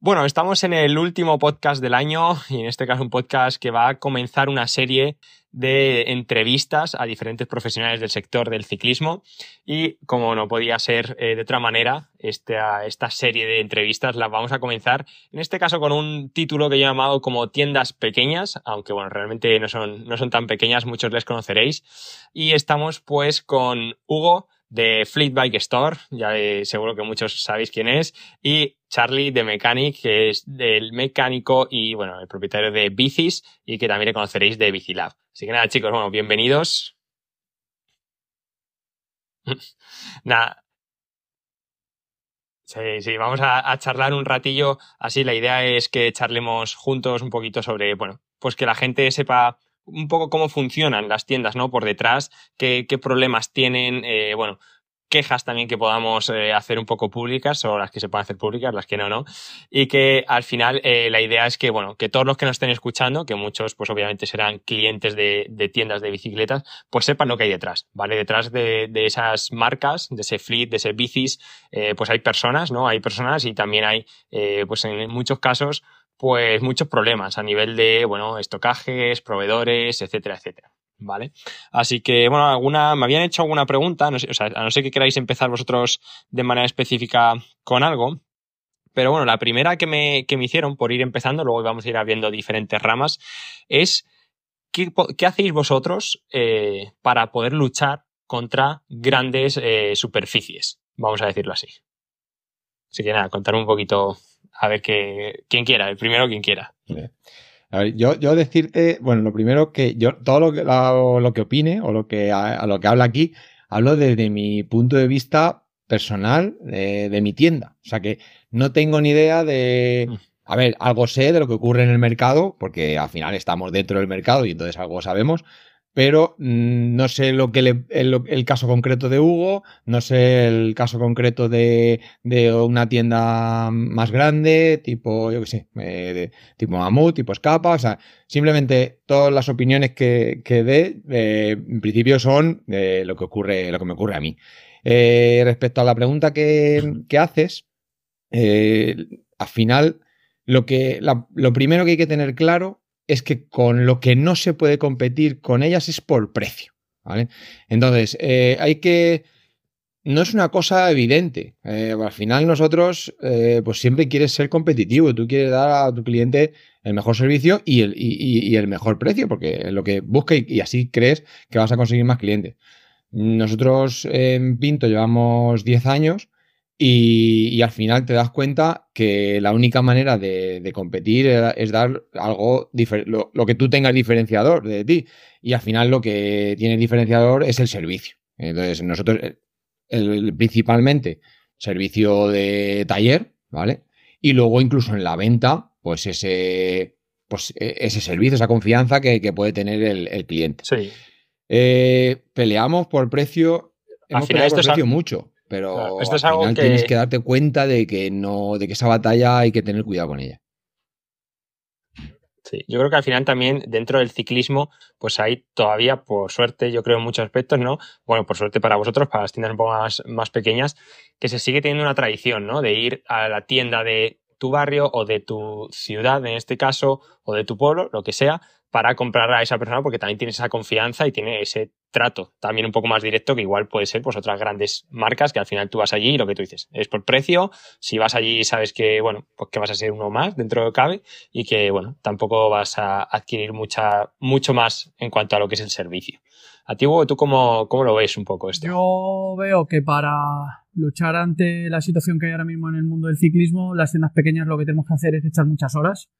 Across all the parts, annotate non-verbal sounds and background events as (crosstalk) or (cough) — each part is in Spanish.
Bueno, estamos en el último podcast del año y en este caso un podcast que va a comenzar una serie de entrevistas a diferentes profesionales del sector del ciclismo. Y como no podía ser eh, de otra manera, esta, esta serie de entrevistas las vamos a comenzar en este caso con un título que yo he llamado como tiendas pequeñas, aunque bueno, realmente no son, no son tan pequeñas, muchos les conoceréis. Y estamos pues con Hugo de Fleet Bike Store, ya eh, seguro que muchos sabéis quién es, y Charlie de Mechanic, que es el mecánico y bueno, el propietario de Bicis y que también le conoceréis de Bicilab. Así que nada, chicos, bueno, bienvenidos. (laughs) nada. Sí, sí, vamos a, a, charlar un ratillo. Así, la idea es que charlemos juntos un poquito sobre, bueno, pues que la gente sepa un poco cómo funcionan las tiendas, ¿no? Por detrás, qué, qué problemas tienen, eh, bueno, quejas también que podamos eh, hacer un poco públicas o las que se puedan hacer públicas, las que no, no. Y que al final eh, la idea es que, bueno, que todos los que nos estén escuchando, que muchos pues obviamente serán clientes de, de tiendas de bicicletas, pues sepan lo que hay detrás, ¿vale? Detrás de, de esas marcas, de ese fleet, de ese bicis, pues hay personas, ¿no? Hay personas y también hay, pues en muchos casos, pues muchos problemas a nivel de, bueno, estocajes, proveedores, etcétera, etcétera. ¿Vale? Así que, bueno, alguna, me habían hecho alguna pregunta, no sé, a no ser que queráis empezar vosotros de manera específica con algo, pero bueno, la primera que me, que me hicieron por ir empezando, luego vamos a ir abriendo diferentes ramas, es ¿qué, qué hacéis vosotros eh, para poder luchar contra grandes eh, superficies? Vamos a decirlo así. Así que nada, contar un poquito a ver que, quien quiera, el primero quien quiera. A ver, yo, yo decirte, bueno, lo primero que yo, todo lo que, lo, que opine o lo que, a, lo que habla aquí, hablo desde mi punto de vista personal de, mi tienda. O sea que no tengo ni idea de... A ver, algo sé de lo que ocurre en el mercado, porque al final estamos dentro del mercado y entonces algo sabemos, pero mmm, no sé lo que le, el, caso concreto de Hugo, no sé el caso concreto de, una tienda más grande, tipo, yo qué sé, eh, tipo Mamut, tipo Escapa, o sea, simplemente todas las opiniones que, que dé, eh, en principio son eh, lo que ocurre, lo que me ocurre a mí. Eh, respecto a la pregunta que, que haces, al final, lo, que, lo primero que hay que tener claro es que con lo que no se puede competir con ellas es por precio. ¿vale? Entonces, eh, hay que... No es una cosa evidente. Eh, al final nosotros, eh, pues siempre quieres ser competitivo. Tú quieres dar a tu cliente el mejor servicio y el, y, y el mejor precio, porque es lo que busca y, así crees que vas a conseguir más clientes. Nosotros en Pinto llevamos 10 años y, y, al final te das cuenta que la única manera de, de competir es dar algo, lo, lo, que tú tengas diferenciador de ti. Y al final lo que tiene diferenciador es el servicio. Entonces, nosotros, el, el, principalmente, servicio de taller, ¿vale? Y luego incluso en la venta, pues ese, pues ese servicio, esa confianza que, que puede tener el, el cliente. Sí. Eh, peleamos por precio, hemos al final peleado por precio mucho pero claro, esto es al algo final que... tienes que darte cuenta de que no, de que esa batalla hay que tener cuidado con ella. Sí, yo creo que al final también dentro del ciclismo, pues hay todavía, por suerte, yo creo en muchos aspectos, ¿no? Bueno, por suerte para vosotros, para las tiendas un poco más, más pequeñas, que se sigue teniendo una tradición, ¿no? De ir a la tienda de tu barrio o de tu ciudad, en este caso, o de tu pueblo, lo que sea, para comprar a esa persona porque también tiene esa confianza y tiene ese trato también un poco más directo que igual puede ser pues otras grandes marcas que al final tú vas allí y lo que tú dices es por precio, si vas allí sabes que bueno, pues que vas a ser uno más dentro de lo cabe y que bueno, tampoco vas a adquirir mucha, mucho más en cuanto a lo que es el servicio. A ti, Hugo, ¿tú cómo, cómo lo ves un poco esto? Yo veo que para luchar ante la situación que hay ahora mismo en el mundo del ciclismo, las tiendas pequeñas lo que tenemos que hacer es echar muchas horas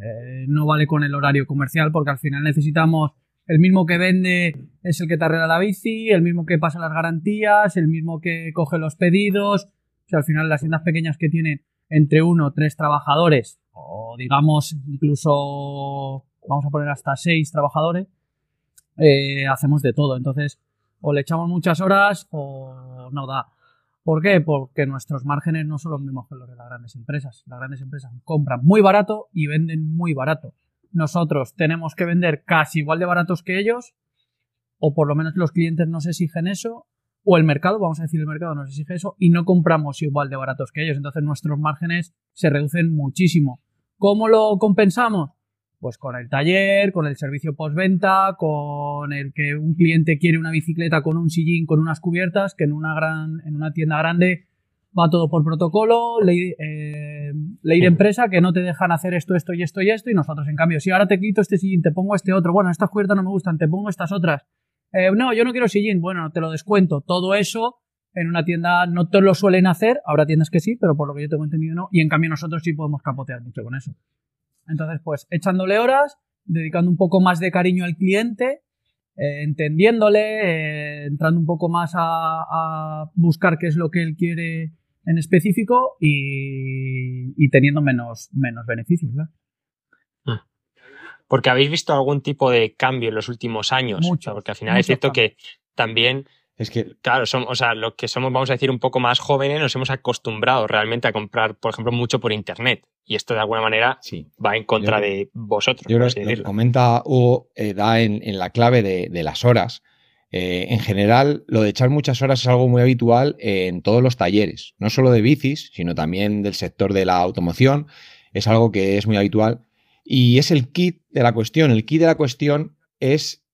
eh, no vale con el horario comercial porque al final necesitamos el mismo que vende es el que te arregla la bici, el mismo que pasa las garantías, el mismo que coge los pedidos. O sea, al final las tiendas pequeñas que tienen entre uno o tres trabajadores, o digamos incluso, vamos a poner hasta seis trabajadores, eh, hacemos de todo. Entonces, o le echamos muchas horas o no da. ¿Por qué? Porque nuestros márgenes no son los mismos que los de las grandes empresas. Las grandes empresas compran muy barato y venden muy barato. Nosotros tenemos que vender casi igual de baratos que ellos, o por lo menos los clientes nos exigen eso, o el mercado, vamos a decir el mercado nos exige eso, y no compramos igual de baratos que ellos. Entonces nuestros márgenes se reducen muchísimo. ¿Cómo lo compensamos? Pues con el taller, con el servicio postventa, con el que un cliente quiere una bicicleta con un sillín, con unas cubiertas, que en una gran, en una tienda grande va todo por protocolo, ley, eh, ley de empresa, que no te dejan hacer esto, esto y esto y esto, y nosotros, en cambio, si ahora te quito este sillín, te pongo este otro, bueno, estas cubiertas no me gustan, te pongo estas otras, eh, no, yo no quiero sillín, bueno, te lo descuento, todo eso en una tienda no te lo suelen hacer, habrá tiendas que sí, pero por lo que yo tengo entendido no, y en cambio nosotros sí podemos capotear mucho con eso. Entonces, pues, echándole horas, dedicando un poco más de cariño al cliente, eh, entendiéndole, entrando un poco más a, a buscar qué es lo que él quiere en específico y, teniendo menos, menos beneficios. Mm. Porque habéis visto algún tipo de cambio en los últimos años. Mucho, porque al final es cierto que también es que, claro, somos, o sea, los que somos, vamos a decir, un poco más jóvenes, nos hemos acostumbrado realmente a comprar, por ejemplo, mucho por internet. Y esto de alguna manera va en contra de vosotros. Yo creo que comenta Hugo, eh, da en, la clave de, de, las horas. Eh, en general, lo de echar muchas horas es algo muy habitual en todos los talleres, no solo de bicis, sino también del sector de la automoción. Es algo que es muy habitual. Y es el kit de la cuestión. El kit de la cuestión es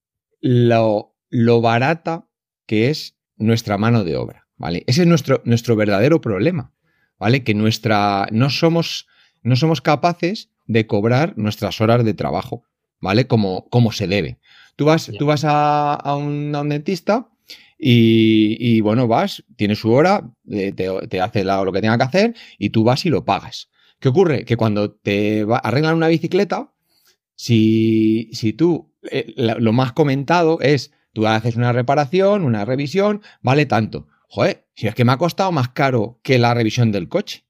lo, lo barata que es nuestra mano de obra. ¿vale? Ese es nuestro, nuestro verdadero problema. ¿vale? Que nuestra, no, somos, no somos capaces de cobrar nuestras horas de trabajo. ¿Vale? Como, como se debe. Tú vas, tú vas a, un, dentista y, bueno, vas, tiene su hora, eh, te, hace lo que tenga que hacer y tú vas y lo pagas. ¿Qué ocurre? Que cuando te arreglan una bicicleta, si, si tú, eh, lo más comentado es, tú haces una reparación, una revisión, vale tanto. Joder, si es que me ha costado más caro que la revisión del coche.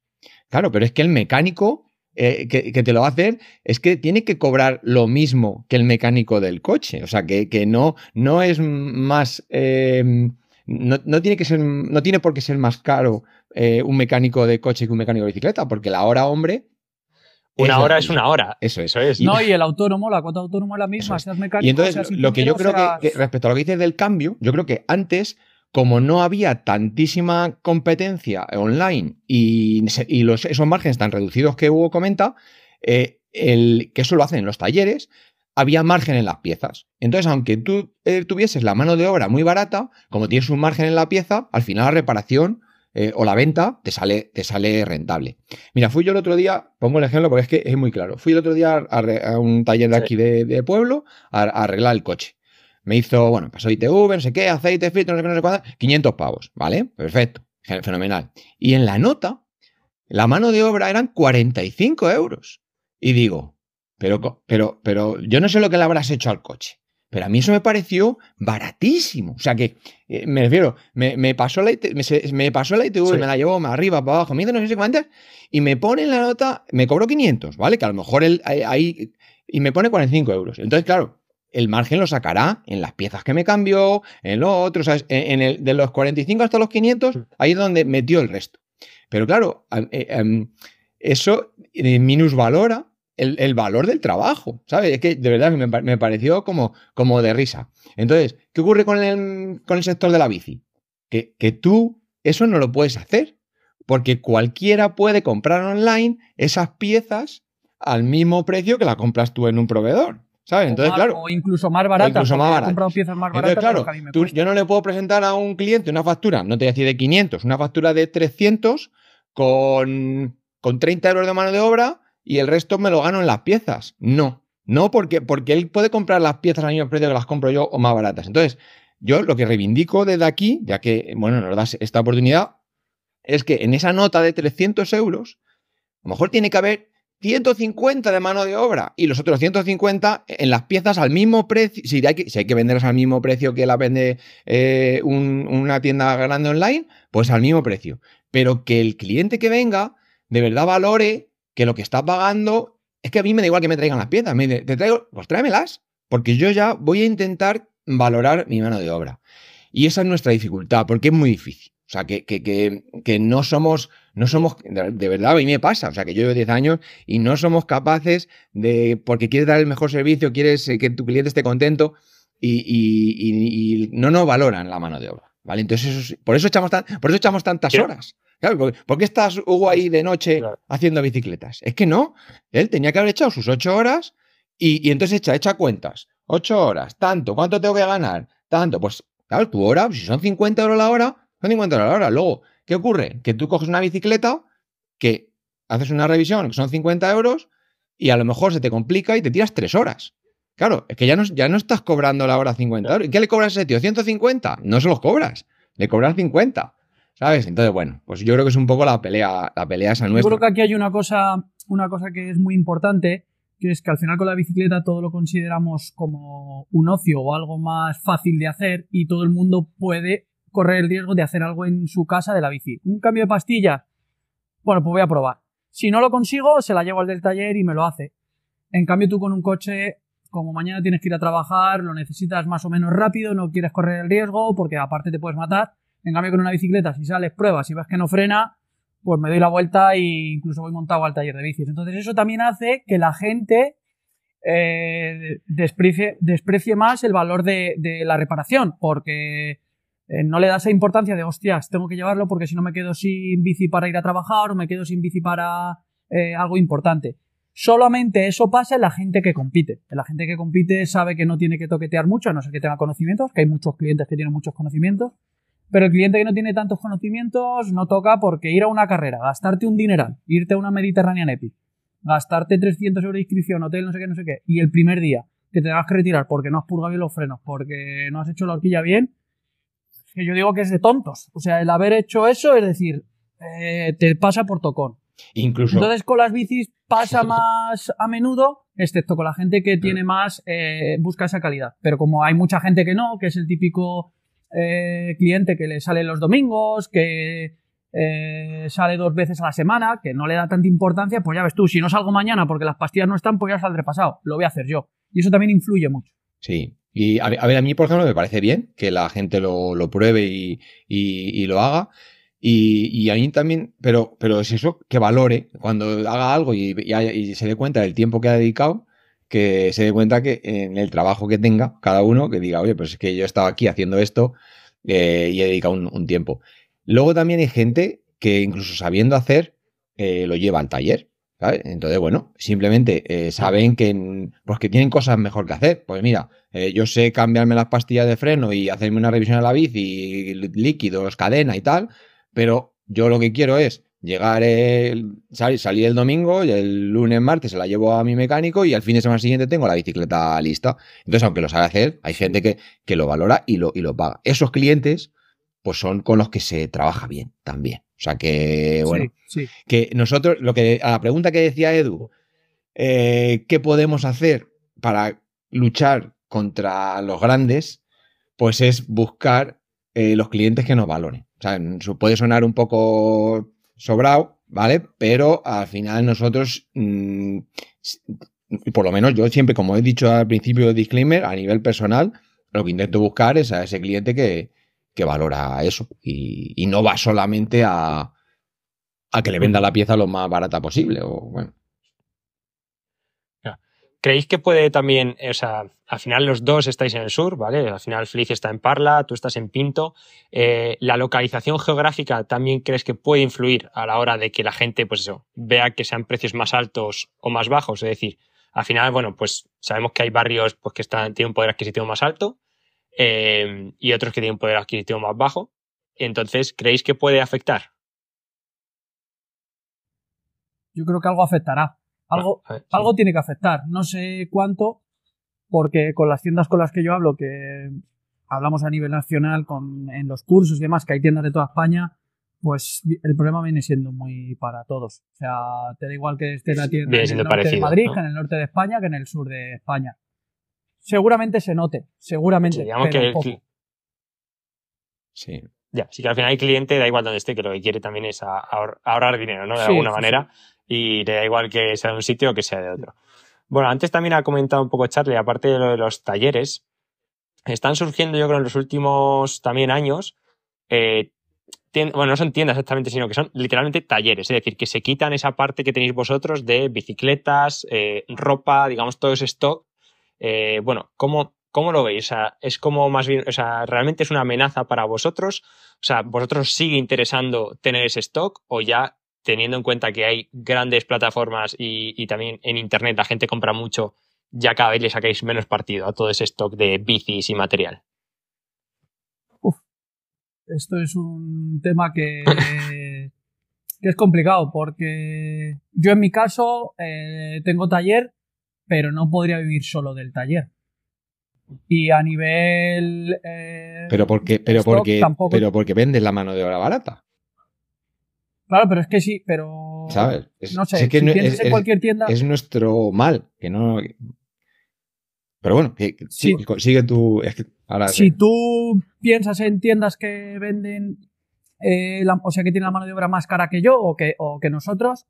Claro, pero es que el mecánico eh, que, te lo va a hacer es que tiene que cobrar lo mismo que el mecánico del coche. O sea, que, no, no es más. Em, no, tiene que ser, no tiene por qué ser más caro eh, un mecánico de coche que un mecánico de bicicleta, porque la hora hombre. Una hora es una hora. Eso, eso es. No, y el autónomo, la cuota autónoma es la misma, seas mecánico. Y entonces, lo que yo creo que, respecto a lo que dices del cambio, yo creo que antes como no había tantísima competencia online y, esos márgenes tan reducidos que Hugo comenta, eh, el, que eso lo hacen en los talleres, había margen en las piezas. Entonces, aunque tú eh, tuvieses la mano de obra muy barata, como tienes un margen en la pieza, al final la reparación eh, o la venta te sale, te sale rentable. Mira, fui yo el otro día, pongo el ejemplo porque es que es muy claro, fui el otro día a, un taller de aquí de, pueblo a arreglar el coche. Me hizo, bueno, pasó ITV, no sé qué, aceite, filtro, no sé qué, no sé cuánto, 500 pavos, ¿vale? Perfecto, fenomenal. Y en la nota, la mano de obra eran 45 euros. Y digo, pero, pero, pero yo no sé lo que le habrás hecho al coche. Pero a mí eso me pareció baratísimo. O sea que, eh, me refiero, me, pasó la, me, pasó la ITV, me la llevó más arriba, para abajo, me no sé cuántas, y me pone en la nota, me cobró 500, ¿vale? Que a lo mejor ahí, y me pone 45 euros. Entonces, claro, el margen lo sacará en las piezas que me cambió, en lo otro, ¿sabes? En, el, de los 45 hasta los 500, mm. ahí es donde metió el resto. Pero claro, eh, em, eso eh, minusvalora el, el, valor del trabajo, ¿sabes? Es que de verdad me, pareció como, como de risa. Entonces, ¿qué ocurre con el, con el sector de la bici? Que, que tú eso no lo puedes hacer, porque cualquiera puede comprar online esas piezas al mismo precio que la compras tú en un proveedor. ¿Sabes? Entonces, claro. O incluso más baratas. incluso más baratas. He comprado piezas más baratas. Entonces, claro, yo no le puedo presentar a un cliente una factura, no te voy a decir de 500, una factura de 300 con, con 30 euros de mano de obra y el resto me lo gano en las piezas. No. No, porque, porque él puede comprar las piezas al mismo precio que las compro yo o más baratas. Entonces, yo lo que reivindico desde aquí, ya que, bueno, nos das esta oportunidad, es que en esa nota de 300 euros, a lo mejor tiene que haber 150 de mano de obra y los otros 150 en las piezas al mismo precio. Si hay que, si hay que venderlas al mismo precio que la vende eh, una tienda grande online, pues al mismo precio. Pero que el cliente que venga de verdad valore que lo que está pagando es que a mí me da igual que me traigan las piezas. Me dice, te traigo, pues tráemelas, porque yo ya voy a intentar valorar mi mano de obra. Y esa es nuestra dificultad, porque es muy difícil. O sea, que, que, que, no somos, no somos, de verdad, a mí me pasa, o sea, que yo llevo 10 años y no somos capaces de, porque quieres dar el mejor servicio, quieres eh, que tu cliente esté contento y, y, y, no nos valoran la mano de obra. ¿Vale? Entonces, por, eso echamos por eso echamos tantas horas. ¿Por, qué estás, Hugo, ahí de noche haciendo bicicletas? Es que no. Él tenía que haber echado sus ocho horas y, entonces echa, echa cuentas. Ocho horas, tanto, ¿cuánto tengo que ganar? Tanto, pues, claro, tu hora, si son 50 euros la hora, son 50 euros la hora. Luego, ¿qué ocurre? Que tú coges una bicicleta que haces una revisión, que son 50 euros, y a lo mejor se te complica y te tiras tres horas. Claro, es que ya no, ya no estás cobrando la hora 50 euros. ¿Y qué le cobras a ese tío? ¿150? No se los cobras. Le cobras 50. ¿Sabes? Entonces, bueno, pues yo creo que es un poco la pelea, la pelea esa nuestra. Yo creo que aquí hay una cosa, una cosa que es muy importante, que es que al final con la bicicleta todo lo consideramos como un ocio o algo más fácil de hacer y todo el mundo puede correr el riesgo de hacer algo en su casa de la bici. Un cambio de pastilla, bueno, pues voy a probar. Si no lo consigo, se la llevo al del taller y me lo hace. En cambio, tú con un coche, como mañana tienes que ir a trabajar, lo necesitas más o menos rápido, no quieres correr el riesgo porque aparte te puedes matar. En cambio, con una bicicleta, si sales pruebas y ves que no frena, pues me doy la vuelta e incluso voy montado al taller de bicis. Entonces, eso también hace que la gente eh, desprecie, más el valor de, la reparación, porque eh, no le da esa importancia de, hostias, tengo que llevarlo porque si no me quedo sin bici para ir a trabajar o me quedo sin bici para eh, algo importante. Solamente eso pasa en la gente que compite. La gente que compite sabe que no tiene que toquetear mucho, a no ser que tenga conocimientos, que hay muchos clientes que tienen muchos conocimientos, pero el cliente que no tiene tantos conocimientos no toca porque ir a una carrera, gastarte un dineral, irte a una Mediterranean Epic, gastarte 300 euros de inscripción, hotel, no sé qué, no sé qué, y el primer día que te tengas que retirar porque no has purgado bien los frenos, porque no has hecho la horquilla bien, que yo digo que es de tontos. O sea, el haber hecho eso es decir, eh, te pasa por tocón. Incluso. Entonces con las bicis pasa más a menudo, excepto con la gente que tiene más, eh, busca esa calidad. Pero como hay mucha gente que no, que es el típico eh, cliente que le sale los domingos, que sale dos veces a la semana, que no le da tanta importancia, pues ya ves tú, si no salgo mañana porque las pastillas no están, pues ya saldré pasado. Lo voy a hacer yo. Y eso también influye mucho. Sí, y a, ver, a mí, por ejemplo, me parece bien que la gente lo, pruebe y, lo haga. Y, a mí también, pero, pero es eso, que valore cuando haga algo y, se dé cuenta del tiempo que ha dedicado, que se dé cuenta que en el trabajo que tenga cada uno, que diga, oye, pues es que yo he estado aquí haciendo esto eh, y he dedicado un, tiempo. Luego también hay gente que incluso sabiendo hacer, eh, lo lleva al taller. Entonces, bueno, simplemente eh, saben que, pues que tienen cosas mejor que hacer. Pues mira, yo sé cambiarme las pastillas de freno y hacerme una revisión a la bici, líquidos, cadena y tal, pero yo lo que quiero es llegar, el, salir, el domingo y el lunes, martes se la llevo a mi mecánico y al fin de semana siguiente tengo la bicicleta lista. Entonces, aunque lo sabe hacer, hay gente que, que lo valora y lo, y lo paga. Esos clientes, pues son con los que se trabaja bien también. O sea que, bueno, que nosotros, lo que, a la pregunta que decía Edu, eh, ¿qué podemos hacer para luchar contra los grandes? Pues es buscar eh, los clientes que nos valoren. O sea, puede sonar un poco sobrado, ¿vale? Pero al final nosotros, mm, por lo menos yo siempre, como he dicho al principio del disclaimer, a nivel personal, lo que intento buscar es a ese cliente que, que valora eso y, no va solamente a, a, que le venda la pieza lo más barata posible. O, bueno. ¿Creéis que puede también, o sea, al final los dos estáis en el sur, ¿vale? Al final Feliz está en Parla, tú estás en Pinto. Eh, ¿La localización geográfica también crees que puede influir a la hora de que la gente, pues eso, vea que sean precios más altos o más bajos? Es decir, al final, bueno, pues sabemos que hay barrios pues, que están, tienen un poder adquisitivo más alto Em, y otros que tienen un poder adquisitivo más bajo. Entonces, ¿creéis que puede afectar? Yo creo que algo afectará. Algo, algo tiene que afectar. No sé cuánto, porque con las tiendas con las que yo hablo, que hablamos a nivel nacional, con, en los cursos y demás, que hay tiendas de toda España, pues el problema viene siendo muy para todos. O sea, te da igual que esté la tienda en el norte de Madrid, que en el norte de España, que en el sur de España seguramente se note, seguramente. digamos que Sí. Ya, sí que al final el cliente da igual donde esté, que lo que quiere también es ahorrar dinero, ¿no? De alguna manera. Y le da igual que sea de un sitio o que sea de otro. Bueno, antes también ha comentado un poco Charlie, aparte de lo de los talleres, están surgiendo yo creo en los últimos también años, eh, bueno, no son tiendas exactamente, sino que son literalmente talleres, es decir, que se quitan esa parte que tenéis vosotros de bicicletas, eh, ropa, digamos, todo ese stock eh, bueno, ¿cómo, ¿cómo lo veis? O sea, es como más bien, o sea, ¿realmente es una amenaza para vosotros? O sea, ¿vosotros sigue interesando tener ese stock o ya teniendo en cuenta que hay grandes plataformas y, también en Internet la gente compra mucho, ya cada vez le sacáis menos partido a todo ese stock de bicis y material? esto es un tema que, (laughs) que, es complicado porque yo en mi caso eh, tengo taller, pero no podría vivir solo del taller. Y a nivel... Eh, pero porque, pero porque, pero porque vendes la mano de obra barata. Claro, pero es que sí, pero. ¿Sabes? no sé, si piensas en cualquier tienda. Es nuestro mal, que no. Pero bueno, sigue tu. si tú piensas en tiendas que venden. Eh, o sea, que tienen la mano de obra más cara que yo o que, o que nosotros,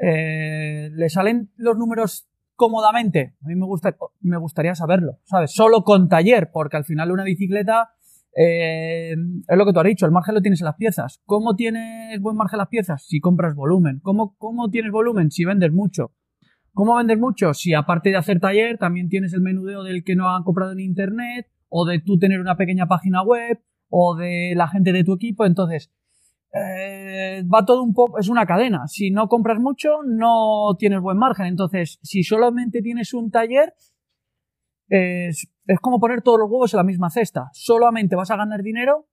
eh, ¿le salen los números cómodamente? A mí me, gusta, me gustaría saberlo, ¿sabes? Solo con taller, porque al final una bicicleta eh, es lo que tú has dicho, el margen lo tienes en las piezas. ¿Cómo tienes buen margen en las piezas? Si compras volumen. ¿Cómo, cómo tienes volumen? Si vendes mucho. ¿Cómo vendes mucho? Si aparte de hacer taller, también tienes el menudeo del que no han comprado en internet, o de tú tener una pequeña página web, o de la gente de tu equipo. Entonces, eh, va todo un poco, es una cadena. Si no compras mucho, no tienes buen margen. Entonces, si solamente tienes un taller, es, como poner todos los huevos en la misma cesta. Solamente vas a ganar dinero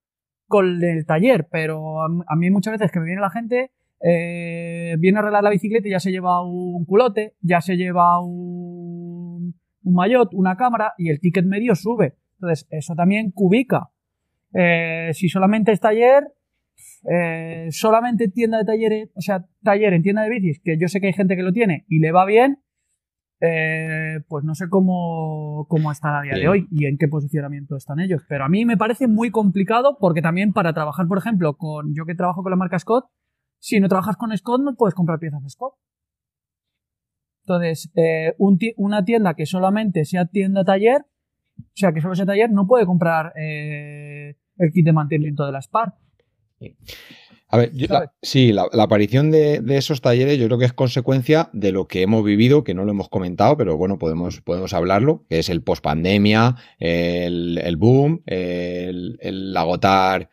con el taller, pero a, mí muchas veces que me viene la gente, eh, viene a arreglar la bicicleta y ya se lleva un culote, ya se lleva un, un maillot, una cámara y el ticket medio sube. Entonces, eso también cubica. Eh, si solamente es taller, eh, solamente tienda de talleres, o sea, taller en tienda de bicis, que yo sé que hay gente que lo tiene y le va bien, eh, pues no sé cómo, cómo está a día de hoy y en qué posicionamiento están ellos. Pero a mí me parece muy complicado porque también para trabajar, por ejemplo, con yo que trabajo con la marca Scott, si no trabajas con Scott no puedes comprar piezas de Scott. Entonces, eh, una tienda que solamente sea tienda taller, o sea, que solo sea taller, no puede comprar eh, el kit de mantenimiento de la Spark. A ver, sí, la, aparición de, esos talleres yo creo que es consecuencia de lo que hemos vivido, que no lo hemos comentado, pero bueno, podemos, podemos hablarlo, que es el post-pandemia, el, boom, el, agotar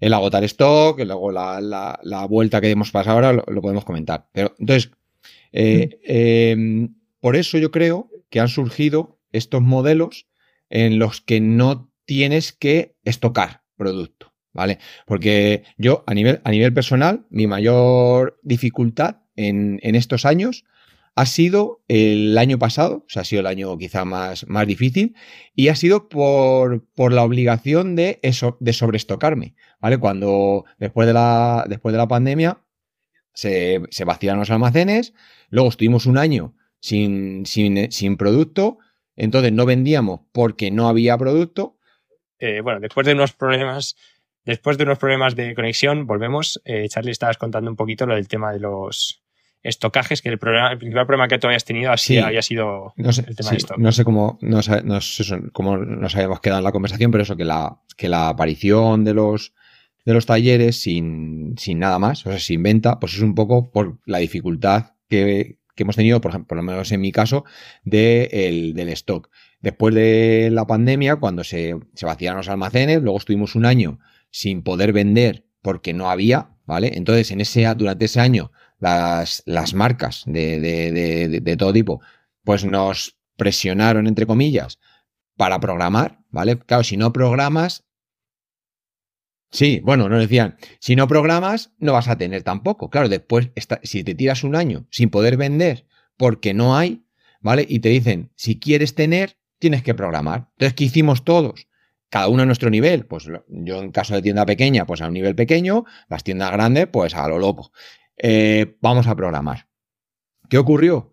el agotar stock, luego la, vuelta que hemos pasado ahora, lo, podemos comentar. Pero entonces, eh, em, por eso yo creo que han surgido estos modelos en los que no tienes que estocar producto. ¿Vale? Porque yo, a nivel, a nivel personal, mi mayor dificultad en, estos años ha sido el año pasado, o sea, ha sido el año quizá más, más difícil, y ha sido por, por la obligación de, eso, de sobreestocarme, ¿vale? Cuando después de la, después de la pandemia se, se vaciaron los almacenes, luego estuvimos un año sin, sin, sin producto, entonces no vendíamos porque no había producto. Eh, bueno, después de unos problemas Después de unos problemas de conexión, volvemos. Eh, Charlie, estabas contando un poquito lo del tema de los estocajes, que el, problema, el principal problema que tú habías tenido así había sido el tema de stock. No sé cómo nos, cómo nos habíamos quedado en la conversación, pero eso, que la, que la aparición de los, de los talleres sin, sin nada más, o sea, sin venta, pues es un poco por la dificultad que, hemos tenido, por ejemplo, por lo menos en mi caso, de del stock. Después de la pandemia, cuando se, se vaciaron los almacenes, luego estuvimos un año sin poder vender porque no había, ¿vale? Entonces, en ese, durante ese año, las, las marcas de, de, todo tipo, pues nos presionaron, entre comillas, para programar, ¿vale? Claro, si no programas, Sí, bueno, nos decían, si no programas, no vas a tener tampoco. Claro, después, si te tiras un año sin poder vender porque no hay, ¿vale? Y te dicen, si quieres tener, tienes que programar. Entonces, ¿qué hicimos todos? Cada uno a nuestro nivel. Pues yo en caso de tienda pequeña, pues a un nivel pequeño, las tiendas grandes, pues a lo loco. Eh, vamos a programar. ¿Qué ocurrió?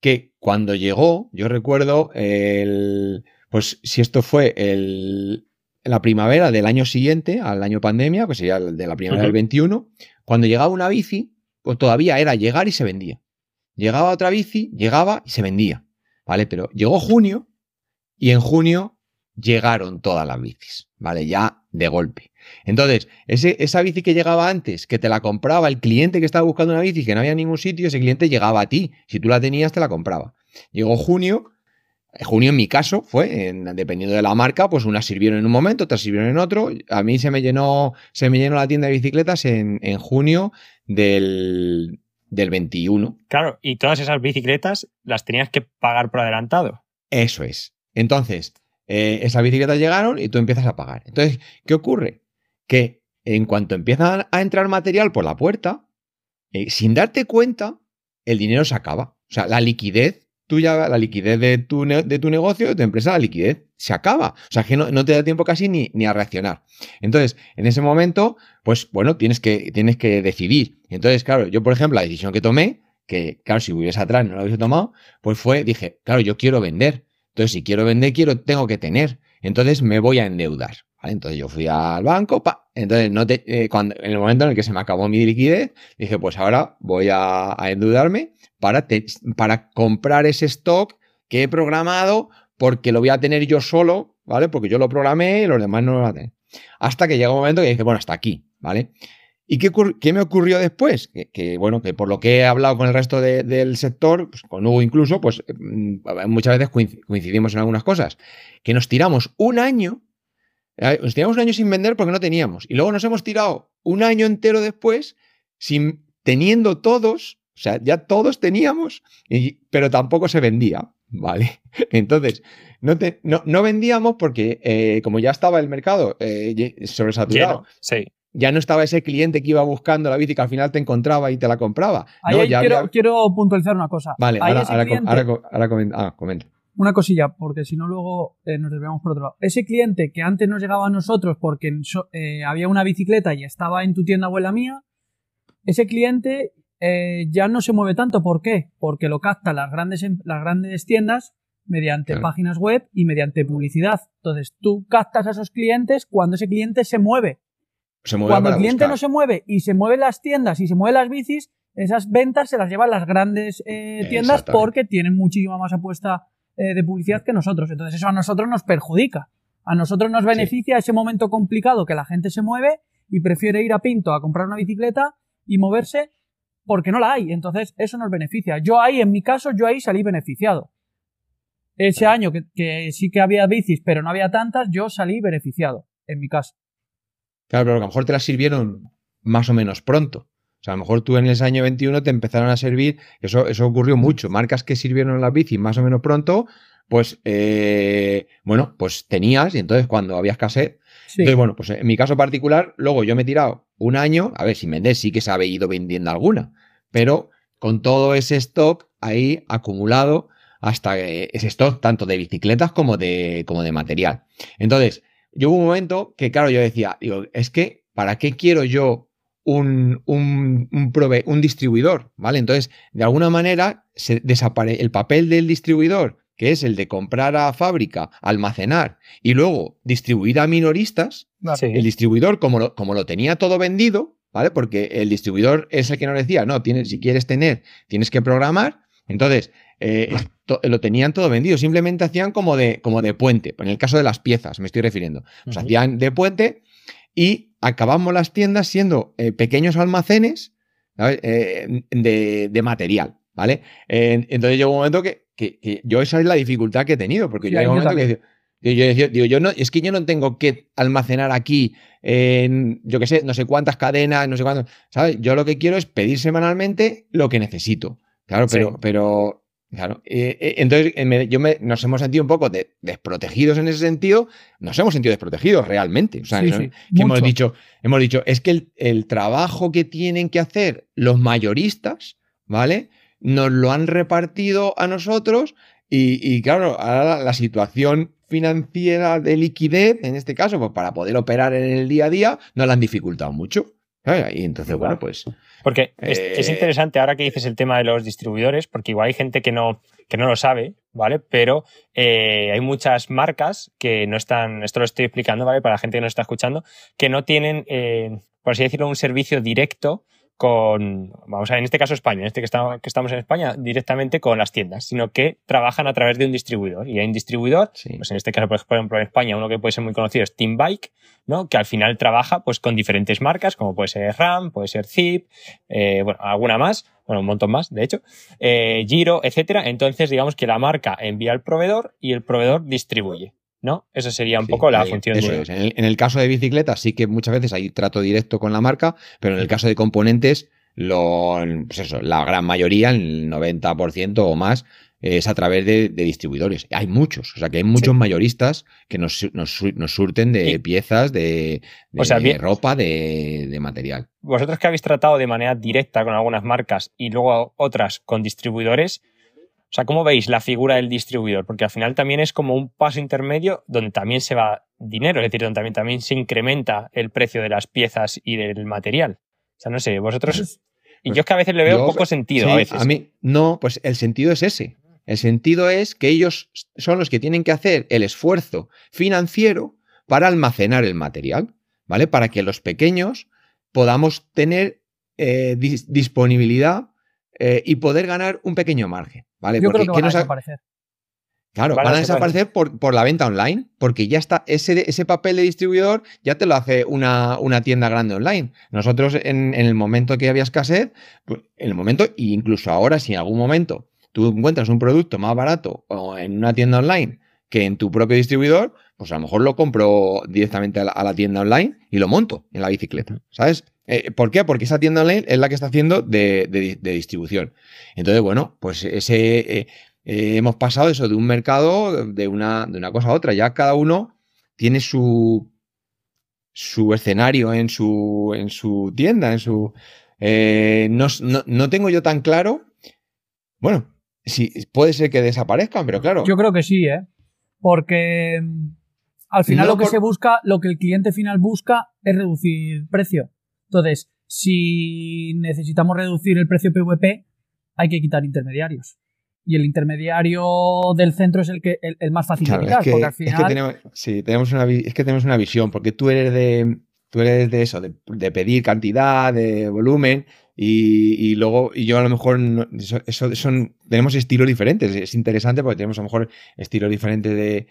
Que cuando llegó, yo recuerdo el, pues si esto fue el, la primavera del año siguiente, al año pandemia, pues sería de la primavera del 21, cuando llegaba una bici, pues todavía era llegar y se vendía. Llegaba otra bici, llegaba y se vendía. ¿Vale? Pero llegó junio y en junio llegaron todas las bicis, ¿vale? Ya de golpe. Entonces, ese, esa bici que llegaba antes, que te la compraba el cliente que estaba buscando una bici que no había ningún sitio, ese cliente llegaba a ti. Si tú la tenías, te la compraba. Llegó junio, Junio en mi caso fue, dependiendo de la marca, pues unas sirvieron en un momento, otras sirvieron en otro. A mí se me llenó, se me llenó la tienda de bicicletas en, en junio del, del 21. Claro, y todas esas bicicletas las tenías que pagar por adelantado. Eso es. Entonces, eh, esas bicicletas llegaron y tú empiezas a pagar. Entonces, ¿qué ocurre? Que en cuanto empieza a entrar material por la puerta, eh, sin darte cuenta, el dinero se acaba. O sea, la liquidez tuya, la liquidez de tu, negocio, de tu empresa, la liquidez se acaba. O sea, que no, te da tiempo casi ni, ni, a reaccionar. Entonces, en ese momento, pues bueno, tienes que, tienes que decidir. Entonces, claro, yo, por ejemplo, la decisión que tomé, que claro, si hubiese atrás no la hubiese tomado, pues fue, dije, claro, yo quiero vender. Entonces, si quiero vender, quiero, tengo que tener. Entonces, me voy a endeudar. Entonces, yo fui al banco. Entonces, no eh, cuando, en el momento en el que se me acabó mi liquidez, dije, pues ahora voy a, endeudarme para, para comprar ese stock que he programado porque lo voy a tener yo solo, ¿vale? Porque yo lo programé y los demás no lo van a tener. Hasta que llega un momento que dije, bueno, hasta aquí, ¿vale? ¿Y qué, qué me ocurrió después? Que, bueno, que por lo que he hablado con el resto del sector, pues, con Hugo incluso, pues mm, muchas veces coincidimos en algunas cosas. Que nos tiramos un año, nos tiramos un año sin vender porque no teníamos. Y luego nos hemos tirado un año entero después sin teniendo todos o sea, ya todos teníamos, pero tampoco se vendía, ¿vale? (laughs) Entonces, no, no, vendíamos porque eh, como ya estaba el mercado eh, sobresaturado, ya no estaba ese cliente que iba buscando la bici que al final te encontraba y te la compraba. Ahí, quiero, puntualizar una cosa. Vale, ahora, comenta. Ah, comenta. Una cosilla, porque si no luego eh, nos desviamos por otro lado. Ese cliente que antes nos llegaba a nosotros porque había una bicicleta y estaba en tu tienda o en la mía, ese cliente eh, ya no se mueve tanto. ¿Por qué? Porque lo captan las grandes, em, las grandes tiendas mediante páginas web y mediante publicidad. Entonces, tú captas a esos clientes cuando ese cliente se mueve. Cuando el cliente no se mueve y se mueven las tiendas y se mueven las bicis, esas ventas se las llevan las grandes eh, tiendas porque tienen muchísima más apuesta eh, de publicidad que nosotros. Entonces, eso a nosotros nos perjudica. A nosotros nos beneficia ese momento complicado que la gente se mueve y prefiere ir a Pinto a comprar una bicicleta y moverse porque no la hay. Entonces, eso nos beneficia. Yo ahí, en mi caso, yo ahí salí beneficiado. Ese año que, sí que había bicis, pero no había tantas, yo salí beneficiado, en mi caso. Claro, pero a lo mejor te las sirvieron más o menos pronto. O sea, a lo mejor tú en ese año 21 te empezaron a servir, eso, eso ocurrió mucho, marcas que sirvieron las bicis más o menos pronto, pues, eh, bueno, pues tenías y entonces cuando había escasez, entonces, bueno, pues en mi caso particular, luego yo me he tirado un año, a ver, si vender sí que se ha ido vendiendo alguna, pero con todo ese stock ahí acumulado hasta ese stock tanto de bicicletas como de, como de material. Entonces, yo hubo un momento que, claro, yo decía, digo, es que, ¿para qué quiero yo un, un, un, un distribuidor? ¿Vale? Entonces, de alguna manera, se desaparece el papel del distribuidor que es el de comprar a fábrica, almacenar y luego distribuir a minoristas, el distribuidor, como lo, como lo tenía todo vendido, ¿vale? Porque el distribuidor es el que nos decía, no, tienes, si quieres tener, tienes que programar. Entonces, eh, lo tenían todo vendido, simplemente hacían como de, como de puente. En el caso de las piezas, me estoy refiriendo. Pues hacían de puente y acabamos las tiendas siendo eh, pequeños almacenes eh, de, de, material, ¿vale? entonces llegó un momento que que, yo esa es la dificultad que he tenido, porque yo, yo digo, yo no, es que yo no tengo que almacenar aquí en, yo qué sé, no sé cuántas cadenas, no sé cuántas, ¿sabes? Yo lo que quiero es pedir semanalmente lo que necesito. Claro, pero, pero, claro. Eh, eh, entonces, yo me, nos hemos sentido un poco desprotegidos en ese sentido, nos hemos sentido desprotegidos realmente. O sea, que hemos dicho, hemos dicho, es que el, el trabajo que tienen que hacer los mayoristas, ¿vale? nos lo han repartido a nosotros y, claro, ahora la, situación financiera de liquidez, en este caso, pues para poder operar en el día a día, nos la han dificultado mucho. Y entonces, bueno, pues. Porque es, eh, interesante ahora que dices el tema de los distribuidores, porque igual hay gente que no, que no lo sabe, ¿vale? Pero eh, hay muchas marcas que no están, esto lo estoy explicando, ¿vale? Para la gente que nos está escuchando, que no tienen, eh, por así decirlo, un servicio directo con, vamos a ver, en este caso España, en este que, que estamos en España, directamente con las tiendas, sino que trabajan a través de un distribuidor. Y hay un distribuidor, pues en este caso, por ejemplo, en España, uno que puede ser muy conocido es Team Bike, ¿no? Que al final trabaja pues con diferentes marcas, como puede ser RAM, puede ser Zip, eh, bueno, alguna más, bueno, un montón más, de hecho, eh, Giro, etcétera. Entonces, digamos que la marca envía al proveedor y el proveedor distribuye. ¿No? Esa sería un poco la función de... En, el, caso de bicicletas sí que muchas veces hay trato directo con la marca, pero en el caso de componentes, lo, pues eso, la gran mayoría, el 90% o más, es a través de, distribuidores. Hay muchos, o sea que hay muchos mayoristas que nos, surten de piezas, de, ropa, de, de, material. Vosotros que habéis tratado de manera directa con algunas marcas y luego otras con distribuidores, o sea, ¿cómo veis la figura del distribuidor? Porque al final también es como un paso intermedio donde también se va dinero, es decir, donde también, también se incrementa el precio de las piezas y del material. O sea, no sé, vosotros... Pues, y yo es que a veces le veo poco sentido. a, veces. a mí, no, pues el sentido es ese. El sentido es que ellos son los que tienen que hacer el esfuerzo financiero para almacenar el material, ¿vale? Para que los pequeños podamos tener eh, disponibilidad eh, y poder ganar un pequeño margen. ¿Vale? Yo creo que van a desaparecer. Claro, van, a desaparecer por, la venta online, porque ya está, ese, ese papel de distribuidor ya te lo hace una, tienda grande online. Nosotros en, el momento que había escasez, pues, en el momento, e incluso ahora, si en algún momento tú encuentras un producto más barato o en una tienda online que en tu propio distribuidor, pues a lo mejor lo compro directamente a la, tienda online y lo monto en la bicicleta, ¿sabes? Eh, ¿Por qué? Porque esa tienda online es la que está haciendo de, distribución. Entonces, bueno, pues ese eh, eh, hemos pasado eso de un mercado de una, de una cosa a otra. Ya cada uno tiene su, su escenario en su, en su tienda, en su. no, tengo yo tan claro. Bueno, sí, puede ser que desaparezcan, pero claro. Yo creo que sí, ¿eh? Porque mm, al final lo que se busca, lo que el cliente final busca es reducir precio. Entonces, si necesitamos reducir el precio PVP, hay que quitar intermediarios. Y el intermediario del centro es el que el, más fácil de quitar, porque al final... Es que tenemos, sí, tenemos una, es que tenemos una visión, porque tú eres de, tú eres de eso, de, pedir cantidad, de volumen, y, luego, y yo a lo mejor, eso, son, tenemos estilos diferentes. Es interesante porque tenemos a lo mejor estilos diferentes de,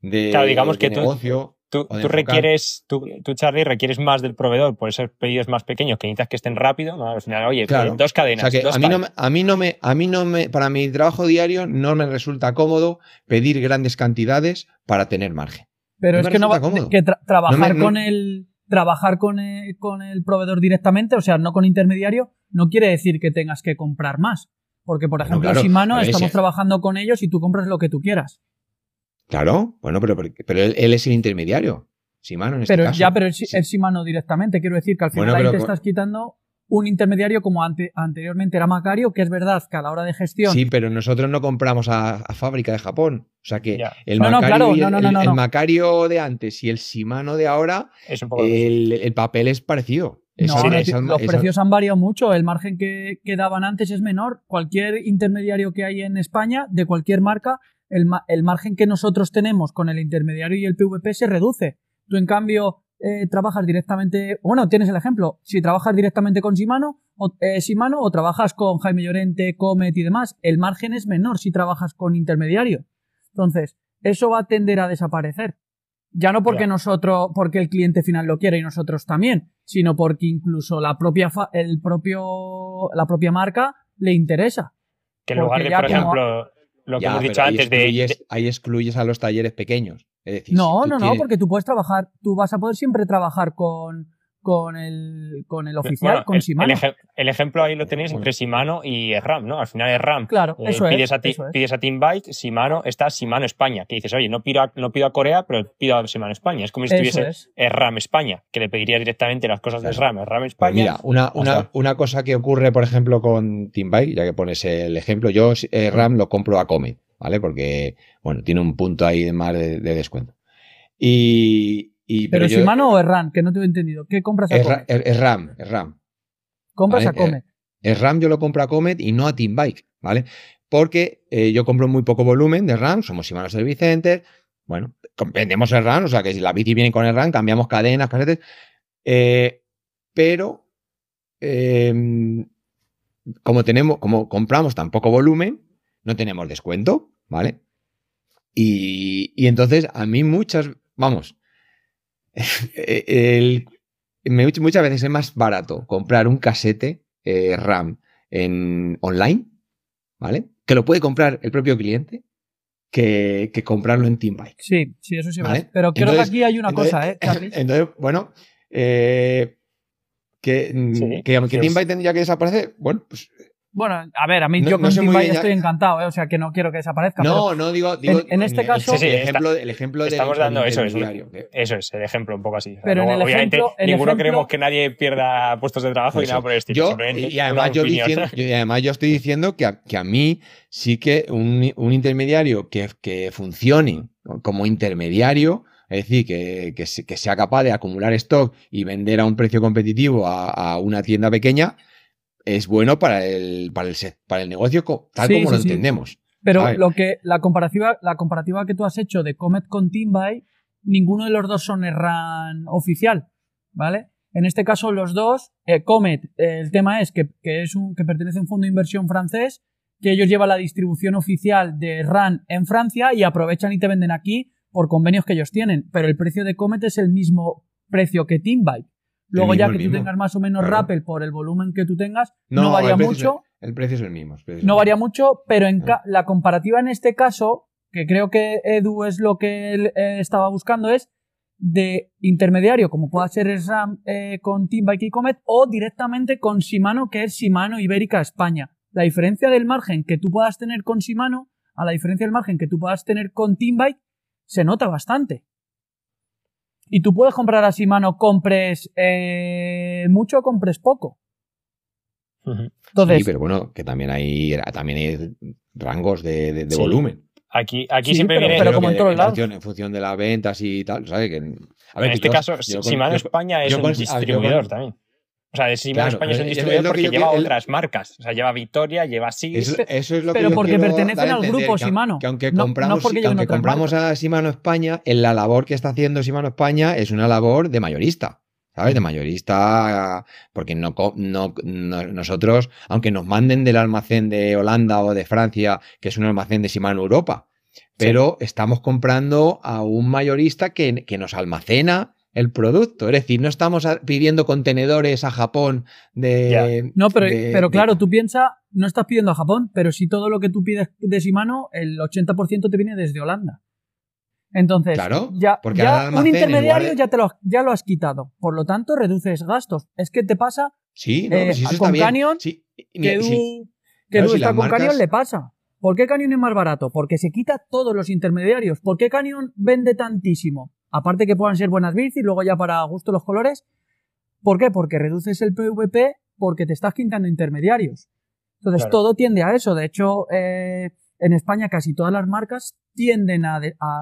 de, claro, digamos que negocio. Tú, requieres, tú, Charlie, requieres más del proveedor por esos pedidos más pequeños que necesitas que estén rápido. ¿no? Al final, oye, dos cadenas. a, mí no, a, mí no, me, a mí no me, para mi trabajo diario no me resulta cómodo pedir grandes cantidades para tener margen. Pero es que no va, que trabajar con el trabajar con el, con el proveedor directamente, o sea, no con intermediario, no quiere decir que tengas que comprar más. Porque, por ejemplo, en Shimano estamos trabajando con ellos y tú compras lo que tú quieras. Claro, bueno, pero, pero él, es el intermediario. Shimano en este pero, Ya, pero es, Shimano directamente. Quiero decir que al final ahí te estás quitando un intermediario como anteriormente era Macario, que es verdad que a la hora de gestión. Sí, pero nosotros no compramos a, fábrica de Japón. O sea que el, Macario de antes y el Shimano de ahora, el, papel es parecido. los precios han variado mucho. El margen que, que, daban antes es menor. Cualquier intermediario que hay en España, de cualquier marca, el, margen que nosotros tenemos con el intermediario y el PVP se reduce. Tú, en cambio, eh, trabajas directamente, bueno, tienes el ejemplo, si trabajas directamente con Shimano o, eh, o trabajas con Jaime Llorente, Comet y demás, el margen es menor si trabajas con intermediario. Entonces, eso va a tender a desaparecer. Ya no porque nosotros, porque el cliente final lo quiere y nosotros también, sino porque incluso la propia, el propio, la propia marca le interesa. Que en lugar de, por ejemplo, lo que hemos dicho antes de, Ahí excluyes a los talleres pequeños. no, no, no, porque tú puedes trabajar, tú vas a poder siempre trabajar con, con el, con el oficial, con Shimano. El, ejemplo ahí lo tenéis entre Shimano y RAM, ¿no? Al final es RAM. Claro, eh, eso, pides a ti, Pides a Team Bike, Shimano, está Shimano España, que dices, oye, no pido a, no pido a Corea, pero pido a Shimano España. Es como si estuviese es. RAM España, que le pediría directamente las cosas de RAM, RAM pues España. mira, una, una, una, cosa que ocurre, por ejemplo, con Team Bike, ya que pones el ejemplo, yo eh, RAM lo compro a Comet, ¿vale? Porque, bueno, tiene un punto ahí de más de descuento. Y, ¿Pero Shimano o es RAM? Que no te he entendido. ¿Qué compras a Comet? Es, RAM, es RAM. ¿Compras a Comet? Es RAM yo lo compro a Comet y no a Team Bike, ¿vale? Porque eh, yo compro muy poco volumen de RAM, somos Shimano Service Center, bueno, vendemos el RAM, o sea que si la bici viene con el RAM, cambiamos cadenas, casetes, eh, pero em, como tenemos, como compramos tan poco volumen, no tenemos descuento, ¿vale? Y, y entonces a mí muchas, vamos, el, muchas veces es más barato comprar un casete eh, RAM en online, ¿vale? Que lo puede comprar el propio cliente que, comprarlo en TeamBike. Sí, sí, eso sí. ¿vale? Pero creo que aquí hay una cosa, ¿eh, (laughs) Entonces, bueno, eh, que, mm, que, que TeamBike tendría que desaparecer. Bueno, pues bueno, a ver, a mí yo con no estoy encantado, ¿eh? o sea que no quiero que desaparezca. No, no, digo, digo en, este caso. el ejemplo, el ejemplo Estamos dando eso, es, eso es, el ejemplo un poco así. Pero en el obviamente, ejemplo, ninguno queremos que nadie pierda puestos de trabajo y nada por el estilo. Yo, y, además yo diciendo, (laughs) y además yo estoy diciendo que a, que a mí sí que un, un intermediario que, que funcione como intermediario. Es decir, que, que, sea capaz de acumular stock y vender a un precio competitivo a, a una tienda pequeña, es bueno para el, para el, para el negocio tal como lo entendemos. Pero lo que, la comparativa, la comparativa que tú has hecho de Comet con TeamBuy, ninguno de los dos son RAN oficial, ¿vale? En este caso, los dos, eh, Comet, el tema es que, es un, que pertenece a un fondo de inversión francés, que ellos llevan la distribución oficial de RAN en Francia y aprovechan y te venden aquí por convenios que ellos tienen. Pero el precio de Comet es el mismo precio que TeamBike. Luego ya que tú tengas más o menos Rappel por el volumen que tú tengas, no, varía mucho. el precio es el mismo. no varía mucho, pero en ah. la comparativa en este caso, que creo que Edu es lo que él eh, estaba buscando, es de intermediario, como pueda ser SRAM eh, con Teambike y Comet, o directamente con Shimano, que es Shimano Ibérica España. La diferencia del margen que tú puedas tener con Shimano a la diferencia del margen que tú puedas tener con Teambike se nota bastante. Y tú puedes comprar a Shimano, compres eh, mucho o compres poco. Entonces, sí, pero bueno, que también hay, también hay rangos de, volumen. Aquí, aquí siempre pero, viene. Pero como en todos lados. En función de las ventas y tal, ¿sabes? Que, a ver, en este caso, Shimano España es un distribuidor también. O sea, de Shimano España es un distribuidor porque lleva otras marcas. O sea, lleva Victoria, lleva SIS. Eso, es lo pero porque pertenecen al grupo Shimano. Que aunque compramos, aunque compramos a Shimano España, en la labor que está haciendo Shimano España es una labor de mayorista. ¿Sabes? De mayorista, porque no, no, nosotros, aunque nos manden del almacén de Holanda o de Francia, que es un almacén de Shimano Europa, pero estamos comprando a un mayorista que, que nos almacena el producto. Es decir, no estamos pidiendo contenedores a Japón de. No, pero, pero claro, tú piensas, no estás pidiendo a Japón, pero si todo lo que tú pides de Shimano, el 80% te viene desde Holanda. Entonces, claro, ya, un intermediario ya, te lo, ya lo has quitado. Por lo tanto, reduces gastos. Es que te pasa. Sí, no, eh, con Canyon, que que está con Canyon le pasa. ¿Por qué Canyon es más barato? Porque se quita todos los intermediarios. ¿Por qué Canyon vende tantísimo? Aparte que puedan ser buenas bicis, luego ya para gusto los colores. ¿Por qué? Porque reduces el PVP porque te estás quitando intermediarios. Entonces todo tiende a eso. De hecho, eh, en España casi todas las marcas tienden a,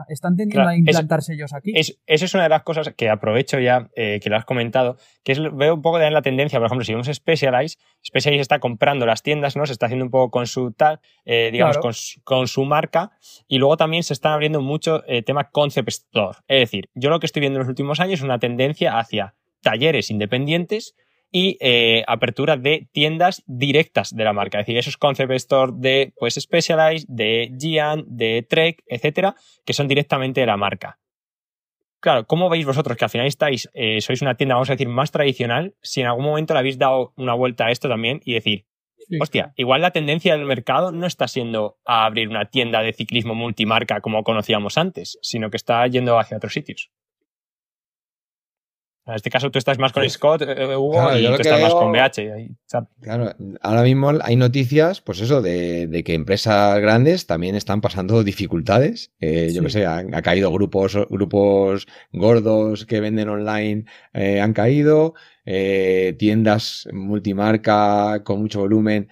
están tendiendo a implantar sellos aquí. esa es una de las cosas que aprovecho ya eh, que lo has comentado, que es, veo un poco de la tendencia, por ejemplo, si vemos Specialized, Specialized está comprando las tiendas, ¿no? Se está haciendo un poco con su tal, eh, digamos, con, su marca, y luego también se está abriendo mucho eh, tema concept store. Es decir, yo lo que estoy viendo en los últimos años es una tendencia hacia talleres independientes y eh, apertura de tiendas directas de la marca. Es decir, esos concept store de pues Specialized, de Gian, de Trek, etcétera, que son directamente de la marca. Claro, ¿cómo veis vosotros que al final estáis, eh, sois una tienda, vamos a decir, más tradicional, si en algún momento le habéis dado una vuelta a esto también y decir, hostia, igual la tendencia del mercado no está siendo a abrir una tienda de ciclismo multimarca como conocíamos antes, sino que está yendo hacia otros sitios? En este caso tú estás más con Scott, eh, eh, Hugo, y tú estás más con BH. Claro, ahora mismo hay noticias, pues eso, de, que empresas grandes también están pasando dificultades. Eh, yo qué sé, han, ha caído grupos, grupos gordos que venden online, han caído. tiendas multimarca con mucho volumen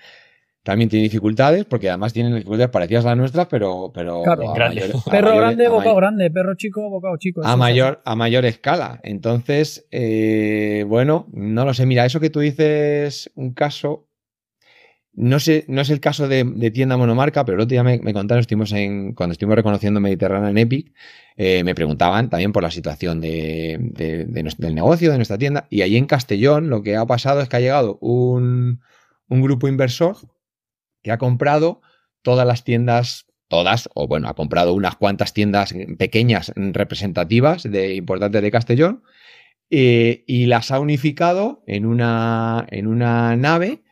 también tiene dificultades, porque además tienen dificultades parecidas a las nuestras, pero. pero perro grande, bocado grande, perro chico, bocado chico. A mayor, a mayor escala. Entonces, eh, bueno, no lo sé. Mira, eso que tú dices, un caso. no, sé, no es el caso de, tienda monomarca, pero el otro día me, contaron, estuvimos en, cuando estuvimos reconociendo Mediterránea en Epic, eh, me preguntaban también por la situación de, del negocio, de nuestra tienda. Y ahí en Castellón lo que ha pasado es que ha llegado un, un grupo inversor que ha comprado todas las tiendas todas, o bueno, ha comprado unas cuantas tiendas pequeñas representativas de importantes de Castellón eh, y las ha unificado en una, en una nave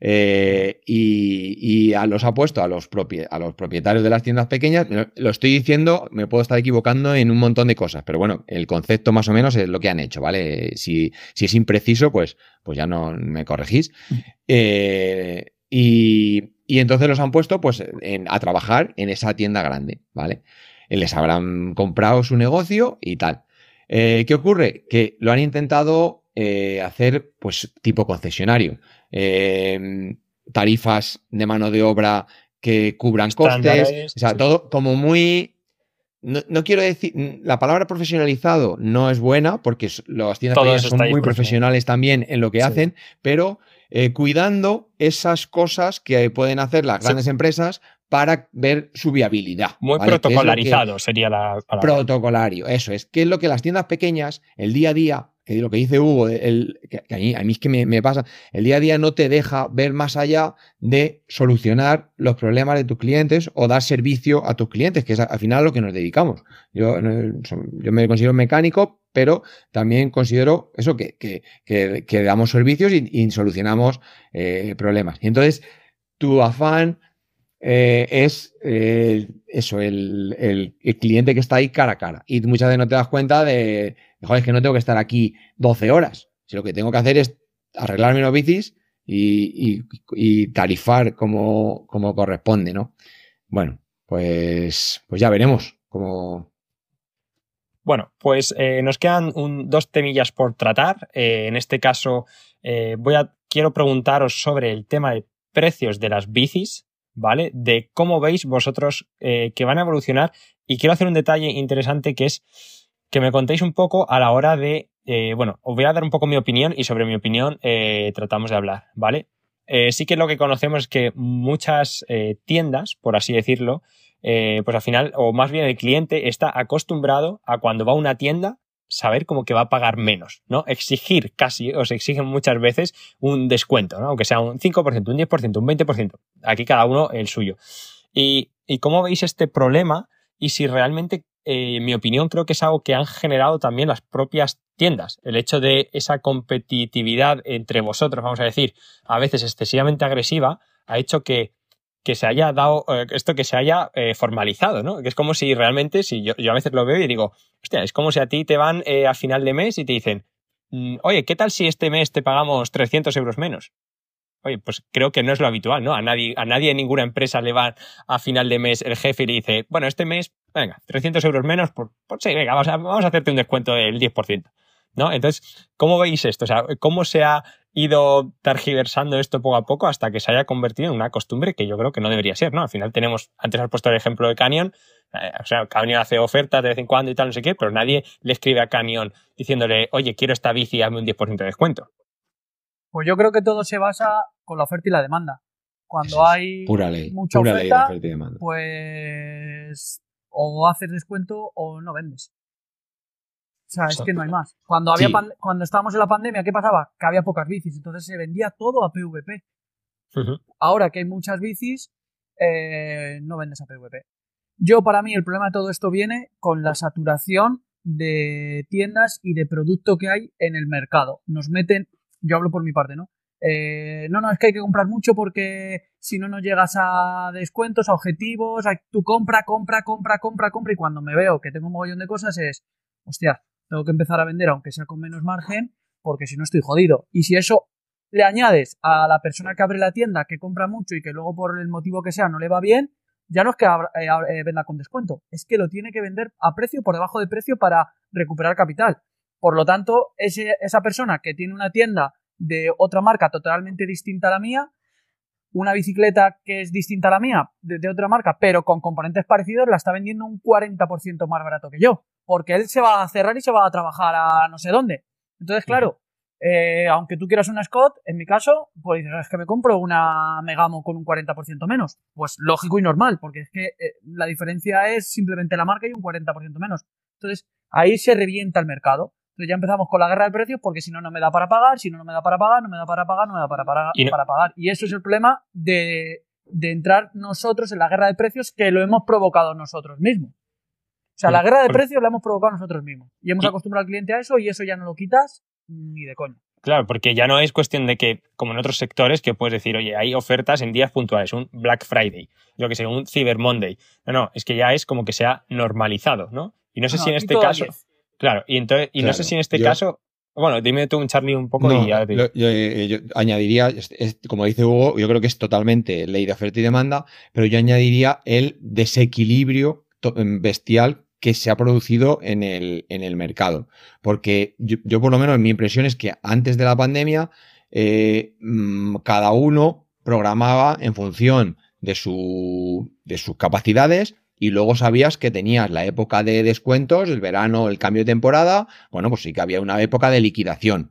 eh, y, los ha puesto a los, a los propietarios de las tiendas pequeñas. Lo estoy diciendo, me puedo estar equivocando en un montón de cosas, pero bueno, el concepto más o menos es lo que han hecho, ¿vale? Si, si es impreciso, pues, pues ya no me corregís. Mm. Eh, y, entonces los han puesto pues a trabajar en esa tienda grande, ¿vale? Les habrán comprado su negocio y tal. Eh, ¿Qué ocurre? Que lo han intentado hacer pues tipo concesionario. Em, tarifas de mano de obra que cubran costes, o sea, todo como muy... No, quiero decir, la palabra profesionalizado no es buena porque las tiendas son muy profesionales también en lo que hacen, pero eh, cuidando esas cosas que pueden hacer las grandes empresas para ver su viabilidad. Muy protocolarizado sería la palabra. Protocolario, eso es. ¿Qué es lo que las tiendas pequeñas, el día a día, que lo que dice Hugo, el, que a, mí, es que me, pasa, el día a día no te deja ver más allá de solucionar los problemas de tus clientes o dar servicio a tus clientes, que es al final a lo que nos dedicamos. Yo, yo me considero mecánico, pero también considero eso, que, que, damos servicios y, solucionamos eh, problemas. Y entonces, tu afán eh, es eh, eso, el, cliente que está ahí cara a cara. Y muchas veces no te das cuenta de, joder, es que no tengo que estar aquí 12 horas. Si lo que tengo que hacer es arreglarme los bicis y, tarifar como, como, corresponde, ¿no? Bueno, pues, pues ya veremos cómo. Bueno, pues eh, nos quedan dos temillas por tratar. en este caso, voy a, quiero preguntaros sobre el tema de precios de las bicis, ¿vale? De cómo veis vosotros eh, que van a evolucionar. Y quiero hacer un detalle interesante que es que me contéis un poco a la hora de, eh, bueno, os voy a dar un poco mi opinión y sobre mi opinión eh, tratamos de hablar, ¿vale? sí que lo que conocemos es que muchas tiendas, por así decirlo, pues al final, o más bien el cliente está acostumbrado a cuando va a una tienda saber como que va a pagar menos, ¿no? Exigir casi, o se exigen muchas veces un descuento, ¿no? Aunque sea un 5%, un 10%, un 20%. Aquí cada uno el suyo. Y, cómo veis este problema y si realmente, eh, en mi opinión, creo que es algo que han generado también las propias tiendas. El hecho de esa competitividad entre vosotros, vamos a decir, a veces excesivamente agresiva, ha hecho que que se haya dado, eh, esto que se haya eh, formalizado, ¿no? Que es como si realmente, si yo, a veces lo veo y digo, hostia, es como si a ti te van eh, a final de mes y te dicen, mm, oye, ¿qué tal si este mes te pagamos 300 euros menos? Oye, pues creo que no es lo habitual, ¿no? A nadie, a nadie en ninguna empresa le va a final de mes el jefe y le dice, bueno, este mes, venga, 300 euros menos, por, por sí, venga, vamos a hacerte un descuento del 10%. ¿No? Entonces, ¿cómo veis esto? O sea, ¿cómo se ha ido targiversando esto poco a poco hasta que se haya convertido en una costumbre que yo creo que no debería ser, ¿no? Al final tenemos, antes has puesto el ejemplo de Canyon, eh, o sea, Canyon hace ofertas de vez en cuando y tal, no sé qué, pero nadie le escribe a Canyon diciéndole, oye, quiero esta bici, hazme un 10% de descuento. Pues yo creo que todo se basa con la oferta y la demanda. Cuando hay mucha oferta, pues o haces descuento o no vendes. O sea, es que no hay más. Cuando, había cuando estábamos en la pandemia, ¿qué pasaba? Que había pocas bicis, entonces se vendía todo a PVP. Ahora que hay muchas bicis, eh, no vendes a PVP. Yo, para mí, el problema de todo esto viene con la saturación de tiendas y de producto que hay en el mercado. Nos meten, yo hablo por mi parte, ¿no? Eh, no, no, es que hay que comprar mucho porque si no, no llegas a descuentos, a objetivos, a, tú compra, compra, compra, compra, compra y cuando me veo que tengo un mogollón de cosas es, hostia, tengo que empezar a vender aunque sea con menos margen, porque si no estoy jodido. Y si eso le añades a la persona que abre la tienda, que compra mucho y que luego por el motivo que sea no le va bien, ya no es que eh, eh, venda con descuento, es que lo tiene que vender a precio, por debajo de precio para recuperar capital. Por lo tanto, esa persona que tiene una tienda de otra marca totalmente distinta a la mía, una bicicleta que es distinta a la mía, de, otra marca, pero con componentes parecidos, la está vendiendo un 40% más barato que yo porque él se va a cerrar y se va a trabajar a no sé dónde. Entonces, claro, eh, aunque tú quieras una Scott, en mi caso, pues dices, es que me compro una Megamo con un 40% menos. Pues lógico y normal, porque es que eh, la diferencia es simplemente la marca y un 40% menos. Entonces, ahí se revienta el mercado. Entonces ya empezamos con la guerra de precios porque si no, no me da para pagar, si no, no me da para pagar, no me da para pagar, no me da para, pagar. Y, para pagar. y eso es el problema de, de entrar nosotros en la guerra de precios que lo hemos provocado nosotros mismos. O sea, la guerra de precios la hemos provocado nosotros mismos. Y hemos acostumbrado al cliente a eso y eso ya no lo quitas ni de coño. Claro, porque ya no es cuestión de que, como en otros sectores, que puedes decir, oye, hay ofertas en días puntuales, un Black Friday, lo que sea, un Cyber Monday. No, no, es que ya es como que se ha normalizado, ¿no? Y no sé si en este caso. Claro, y entonces, y no sé si en este caso. Bueno, dime tú, Charlie, un poco y ya te yo, eh, yo, añadiría, como dice Hugo, yo creo que es totalmente ley de oferta y demanda, pero yo añadiría el desequilibrio bestial que se ha producido en el, en el mercado. Porque yo, por lo menos, mi impresión es que antes de la pandemia, eh, mm, cada uno programaba en función de, su, de sus capacidades y luego sabías que tenías la época de descuentos, el verano, el cambio de temporada, bueno, pues sí que había una época de liquidación.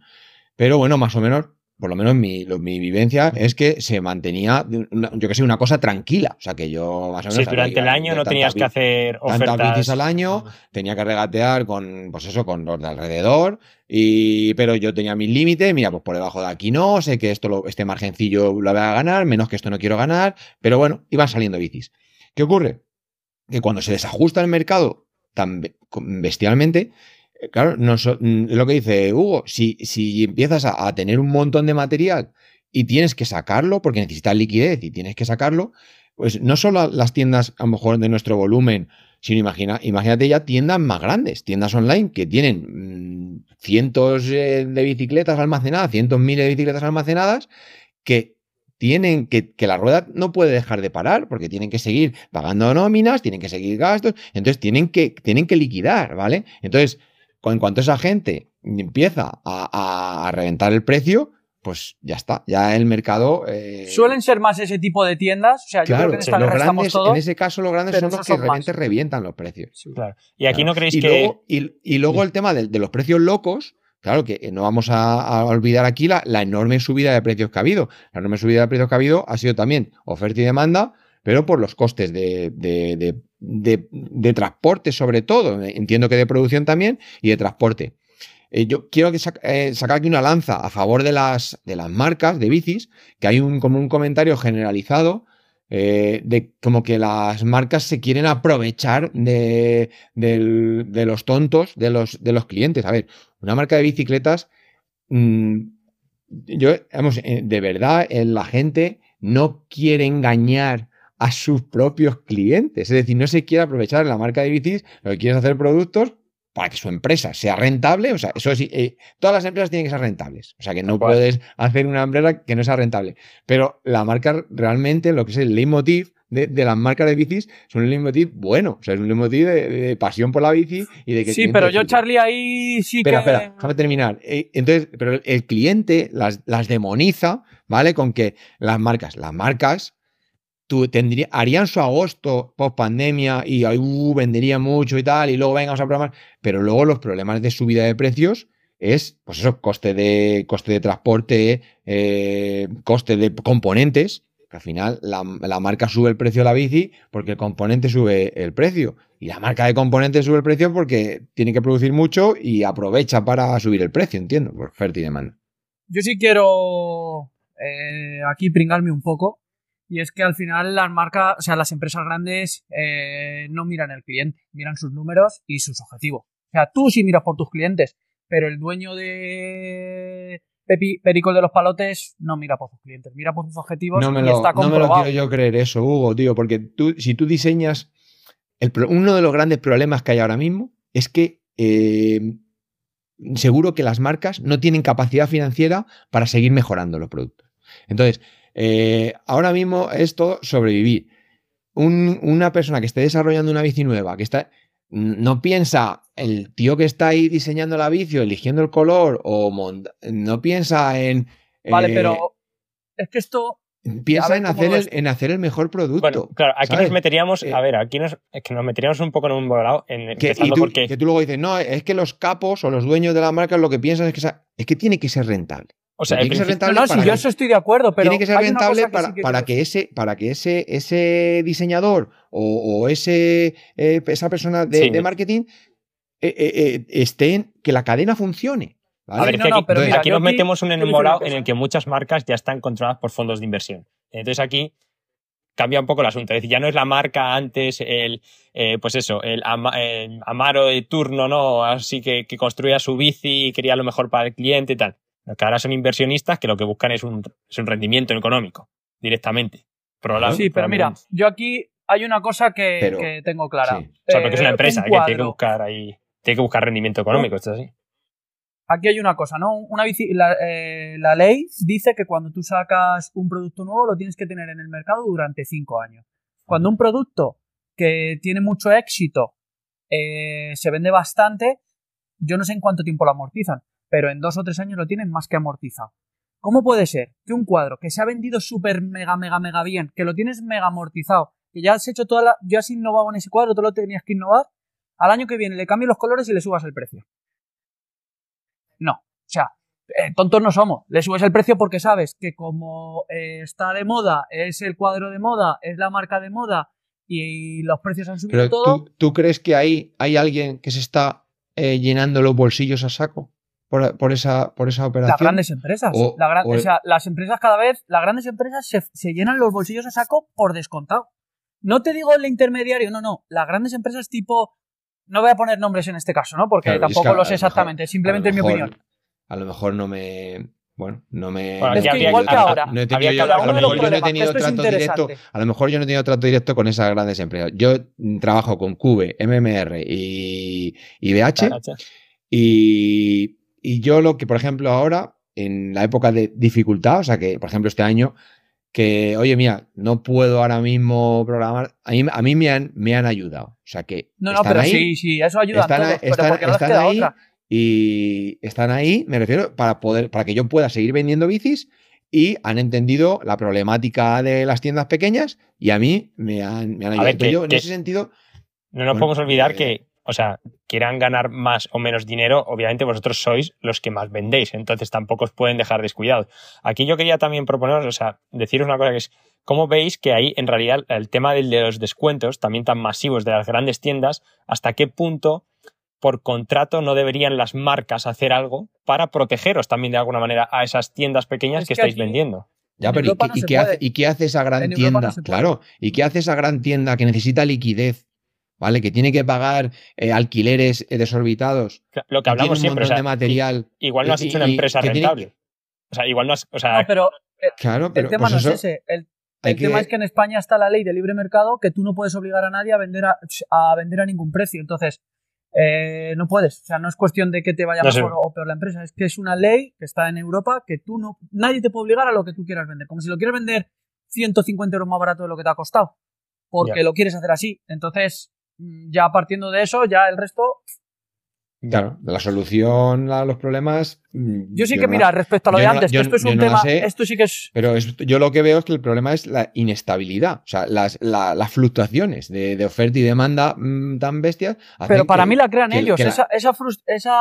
Pero bueno, más o menos por lo menos mi, mi vivencia es que se mantenía, yo que sé, una cosa tranquila. O sea, que yo más o menos. Sí, durante el año no tenías que hacer ofertas. Tantas bicis al año, tenía que regatear con, pues eso, con los de alrededor. Y, pero yo tenía mis límites, mira, pues por debajo de aquí no, sé que esto este margencillo lo voy a ganar, menos que esto no quiero ganar. Pero bueno, iban saliendo bicis. ¿Qué ocurre? Que cuando se desajusta el mercado tan bestialmente, eh, claro, no mm, lo que dice Hugo, si, si empiezas a, tener un montón de material y tienes que sacarlo porque necesitas liquidez y tienes que sacarlo, pues no solo las tiendas a lo mejor de nuestro volumen, sino imagina, imagínate ya tiendas más grandes, tiendas online que tienen mm, cientos eh, de bicicletas almacenadas, cientos miles de bicicletas almacenadas, que tienen que, que la rueda no puede dejar de parar porque tienen que seguir pagando nóminas, tienen que seguir gastos, entonces tienen que, tienen que liquidar, ¿vale? Entonces, en cuanto esa gente empieza a, reventar el precio, pues ya está, ya el mercado. Eh, Suelen ser más ese tipo de tiendas. O sea, yo creo que en, los grandes, en ese caso, los grandes son los que realmente revientan los precios. claro. Y aquí no creéis y que. Luego, y, luego el tema de, los precios locos. Claro que no vamos a, olvidar aquí la, enorme subida de precios que ha habido. La enorme subida de precios que ha habido ha sido también oferta y demanda, pero por los costes de, de, transporte sobre todo, entiendo que de producción también, y de transporte. Eh, yo quiero que eh, sacar aquí una lanza a favor de las, de las marcas de bicis, que hay un, como un comentario generalizado eh, de como que las marcas se quieren aprovechar de, los tontos de los, de los clientes. A ver, una marca de bicicletas, mm, yo, vamos, de verdad, la gente no quiere engañar a sus propios clientes. Es decir, no se quiere aprovechar la marca de bicis, lo que quiere es hacer productos para que su empresa sea rentable. O sea, eso sí, eh, todas las empresas tienen que ser rentables. O sea, que no puedes hacer una empresa que no sea rentable. Pero la marca realmente, lo que es el leitmotiv de, de las marcas de bicis, es un leitmotiv bueno. O sea, es un leitmotiv de, pasión por la bici y de que. Sí, pero yo, Charlie, ahí sí que. Espera, espera, déjame terminar. Eh, entonces, pero el cliente las, las demoniza, ¿vale? Con que las marcas, las marcas tendría, harían su agosto post pandemia y uh, vendería mucho y tal, y luego vengamos a programar, pero luego los problemas de subida de precios es, pues eso, coste de, coste de transporte, eh, coste de componentes, al final la, marca sube el precio de la bici porque el componente sube el precio. Y la marca de componentes sube el precio porque tiene que producir mucho y aprovecha para subir el precio, entiendo, por oferta y demanda. Yo sí quiero eh, aquí pringarme un poco y es que al final las marcas, o sea, las empresas grandes eh, no miran el cliente, miran sus números y sus objetivos. O sea, tú sí miras por tus clientes, pero el dueño de Pepi, Pericol de los Palotes no mira por sus clientes, mira por sus objetivos no me y lo, está comprobado. No me lo quiero yo creer eso, Hugo, tío, porque tú, si tú diseñas... El, uno de los grandes problemas que hay ahora mismo es que eh, seguro que las marcas no tienen capacidad financiera para seguir mejorando los productos. Entonces, eh, ahora mismo es todo sobrevivir. una persona que esté desarrollando una bici nueva, que está, no piensa el tío que está ahí diseñando la bici o eligiendo el color o no piensa en... Vale, eh, pero es que esto Piensa en hacer, el, en hacer el mejor producto. Bueno, claro, aquí nos meteríamos, a ver, aquí nos, es que nos meteríamos un poco en un volado. En, que, tú, porque... que tú luego dices, no, es que los capos o los dueños de la marca lo que piensan es que, es que tiene que ser rentable. O sea, tiene que ser rentable no, si yo eso estoy de acuerdo, pero. Tiene que ser rentable para, que, para que ese, para que ese, ese diseñador o, ese, eh, esa persona de, marketing eh, eh, esté en que la cadena funcione. A ver, aquí, pero aquí nos metemos un embolado en el que muchas marcas ya están controladas por fondos de inversión. Entonces aquí cambia un poco el asunto. Es decir, ya no es la marca antes, el, eh, pues eso, el, Amaro de turno, ¿no? Así que, que, construía su bici y quería lo mejor para el cliente y tal. Que ahora son inversionistas que lo que buscan es un, es un rendimiento económico, directamente. sí, pero mira, yo aquí hay una cosa que, tengo clara. O sea, porque es una eh, empresa que tiene que buscar ahí, tiene que buscar rendimiento económico, esto es así aquí hay una cosa, ¿no? Una eh, la, ley dice que cuando tú sacas un producto nuevo lo tienes que tener en el mercado durante cinco años. Cuando un producto que tiene mucho éxito eh, se vende bastante, yo no sé en cuánto tiempo lo amortizan, pero en dos o tres años lo tienen más que amortizado. ¿Cómo puede ser que un cuadro que se ha vendido súper mega, mega, mega bien, que lo tienes mega amortizado, que ya has hecho toda la, ya has innovado en ese cuadro, tú lo tenías que innovar, al año que viene le cambies los colores y le subas el precio? No. O sea, eh, tontos no somos. Le subes el precio porque sabes que como eh, está de moda, es el cuadro de moda, es la marca de moda y los precios han subido todo. ¿tú, crees que ahí hay alguien que se está eh, llenando los bolsillos a saco por, esa, por esa operación? Las grandes empresas. O, sea, las empresas cada vez, las grandes empresas se, se llenan los bolsillos a saco por descontado. No te digo el intermediario, no, no. Las grandes empresas tipo no voy a poner nombres en este caso, ¿no? Porque tampoco lo sé exactamente, simplemente es mi opinión. A lo mejor no me. Bueno, no me. es que igual que ahora. No he tenido yo, a lo mejor yo no he tenido trato directo. A lo mejor yo no he tenido trato directo con esas grandes empresas. Yo trabajo con Cube, MMR y, y BH. Y, y yo lo que, por ejemplo, ahora, en la época de dificultad, o sea que, por ejemplo, este año que, oye, mira, no puedo ahora mismo programar. A mí, a mí me, han, me han ayudado. O sea que. No, no, pero sí, sí, eso ayuda están, a todos, están, pero están ahí y están ahí, me refiero, para poder, para que yo pueda seguir vendiendo bicis y han entendido la problemática de las tiendas pequeñas y a mí me han, me han ayudado. yo, en ese sentido. No nos podemos olvidar que o sea, quieran ganar más o menos dinero, obviamente vosotros sois los que más vendéis, entonces tampoco os pueden dejar descuidados. Aquí yo quería también proponeros, o sea, deciros una cosa que es, ¿cómo veis que ahí en realidad el tema de los descuentos, también tan masivos de las grandes tiendas, hasta qué punto por contrato no deberían las marcas hacer algo para protegeros también de alguna manera a esas tiendas pequeñas que, estáis vendiendo? Ya, pero ¿y, qué, hace, ¿y, qué, hace, esa gran tienda? claro, ¿y qué hace esa gran tienda que necesita liquidez ¿vale? Que tiene que pagar eh, alquileres eh, desorbitados. Lo que hablamos siempre. de material. Igual no has hecho una empresa rentable. O sea, igual no has. O sea, no, pero, eh, claro, pero el tema pues no es ese. El, tema es que en España está la ley de libre mercado que tú no puedes obligar a nadie a vender a, vender a ningún precio. Entonces, no puedes. O sea, no es cuestión de que te vaya mejor o peor la empresa. Es que es una ley que está en Europa que tú no. Nadie te puede obligar a lo que tú quieras vender. Como si lo quieres vender 150 euros más barato de lo que te ha costado. Porque lo quieres hacer así. Entonces, ya partiendo de eso, ya el resto. Claro, la solución a los problemas. Mm, yo sí que, mira, respecto a lo de antes, esto es un tema. esto sí que es. Pero yo lo que veo es que el problema es la inestabilidad. O sea, las, fluctuaciones de, oferta y demanda mm, tan bestias. Pero para mí la crean ellos. esa, esa, esa,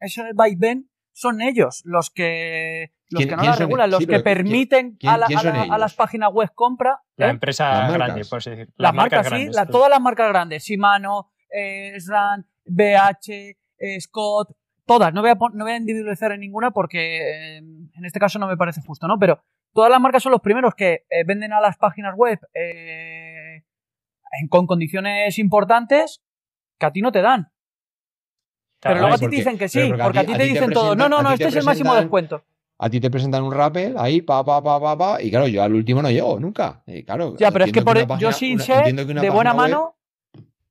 ese vaivén son ellos los que los que no la regulan, los que permiten a, las páginas web compra. La ¿eh? empresa grande, por decir. Las, marcas, sí, todas las marcas grandes. Shimano, eh, SRAM, BH, eh, Scott, todas. No voy, a, no voy a individualizar en ninguna porque en este caso no me parece justo, ¿no? Pero todas las marcas son los primeros que venden a las páginas web con condiciones importantes que a ti no te dan. pero luego a ti te dicen que sí, porque, a ti, te dicen todo. No, no, no, este es el máximo descuento a ti te presentan un rappel ahí, pa, pa, pa, pa, pa, y claro, yo al último no llego nunca. claro, ya, pero es que, por, e, yo sí sé de buena mano,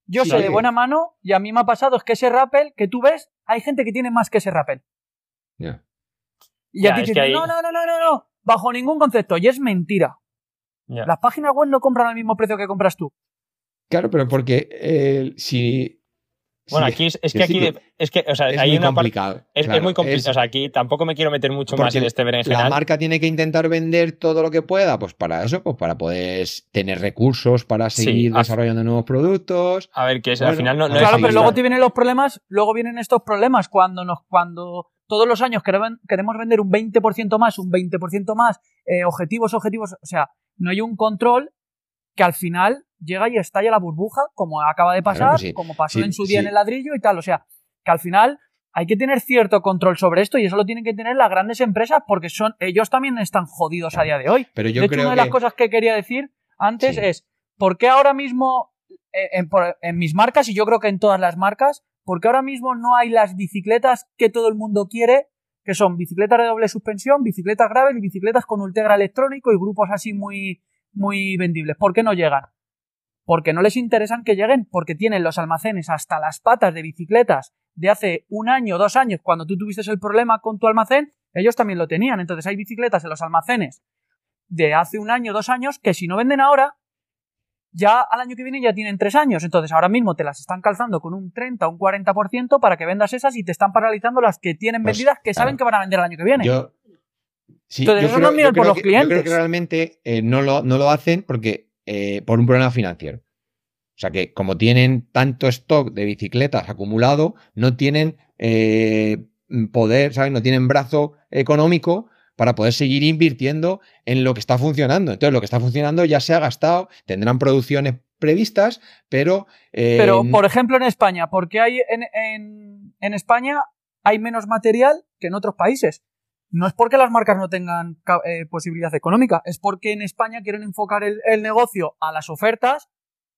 yo sé de buena mano, y a mí me ha pasado es que ese rappel que tú ves, hay gente que tiene más que ese rappel. Ya. Y a ti te dicen, no, no, no, no, no, no, bajo ningún concepto, y es mentira. Las páginas web no compran al mismo precio que compras tú. Claro, pero porque eh, si Bueno, aquí es, es que aquí es que, o sea, es hay muy una complicado. es, claro, es muy complicado. es- O sea, aquí tampoco me quiero meter mucho más en este La berenjenal. marca tiene que intentar vender todo lo que pueda, pues para eso, pues para poder tener recursos para seguir desarrollando nuevos productos. A ver, que es, al Bueno, final no, no claro, pero luego te vienen los problemas, luego vienen estos problemas cuando nos, cuando todos los años queremos, queremos vender un 20% más, un 20% más, eh, objetivos, objetivos, o sea, no hay un control que al final llega y estalla la burbuja, como acaba de pasar, Claro, sí. como pasó Sí, en su día sí. en el ladrillo y tal, o sea, que al final hay que tener cierto control sobre esto y eso lo tienen que tener las grandes empresas porque son ellos también están jodidos a día de hoy. Pero yo de hecho, creo una de que las cosas que quería decir antes es, ¿por qué ahora mismo eh, en, mis marcas, y yo creo que en todas las marcas, ¿por qué ahora mismo no hay las bicicletas que todo el mundo quiere, que son bicicletas de doble suspensión, bicicletas gravel y bicicletas con Ultegra electrónico y grupos así muy, muy vendibles? ¿Por qué no llegan? Porque no les interesan que lleguen, porque tienen los almacenes hasta las patas de bicicletas de hace un año, dos años, cuando tú tuviste el problema con tu almacén, ellos también lo tenían. Entonces hay bicicletas en los almacenes de hace un año, dos años, que si no venden ahora, ya al año que viene ya tienen tres años. Entonces ahora mismo te las están calzando con un 30 o un 40% para que vendas esas y te están paralizando las que tienen Pues, vendidas que saben claro. que van a vender el año que viene. yo. Sí, Entonces, yo eso creo- no yo por los Yo creo clientes. que realmente eh, no, lo, no lo hacen porque eh, por un problema financiero. O sea que como tienen tanto stock de bicicletas acumulado, no tienen eh, poder, ¿sabes? No tienen brazo económico para poder seguir invirtiendo en lo que está funcionando. Entonces, lo que está funcionando ya se ha gastado, tendrán producciones previstas, pero... eh, Pero, por ejemplo, en España, ¿por qué hay en, en- en España hay menos material que en otros países? No es porque las marcas no tengan eh, posibilidad económica, es porque en España quieren enfocar el, el negocio a las ofertas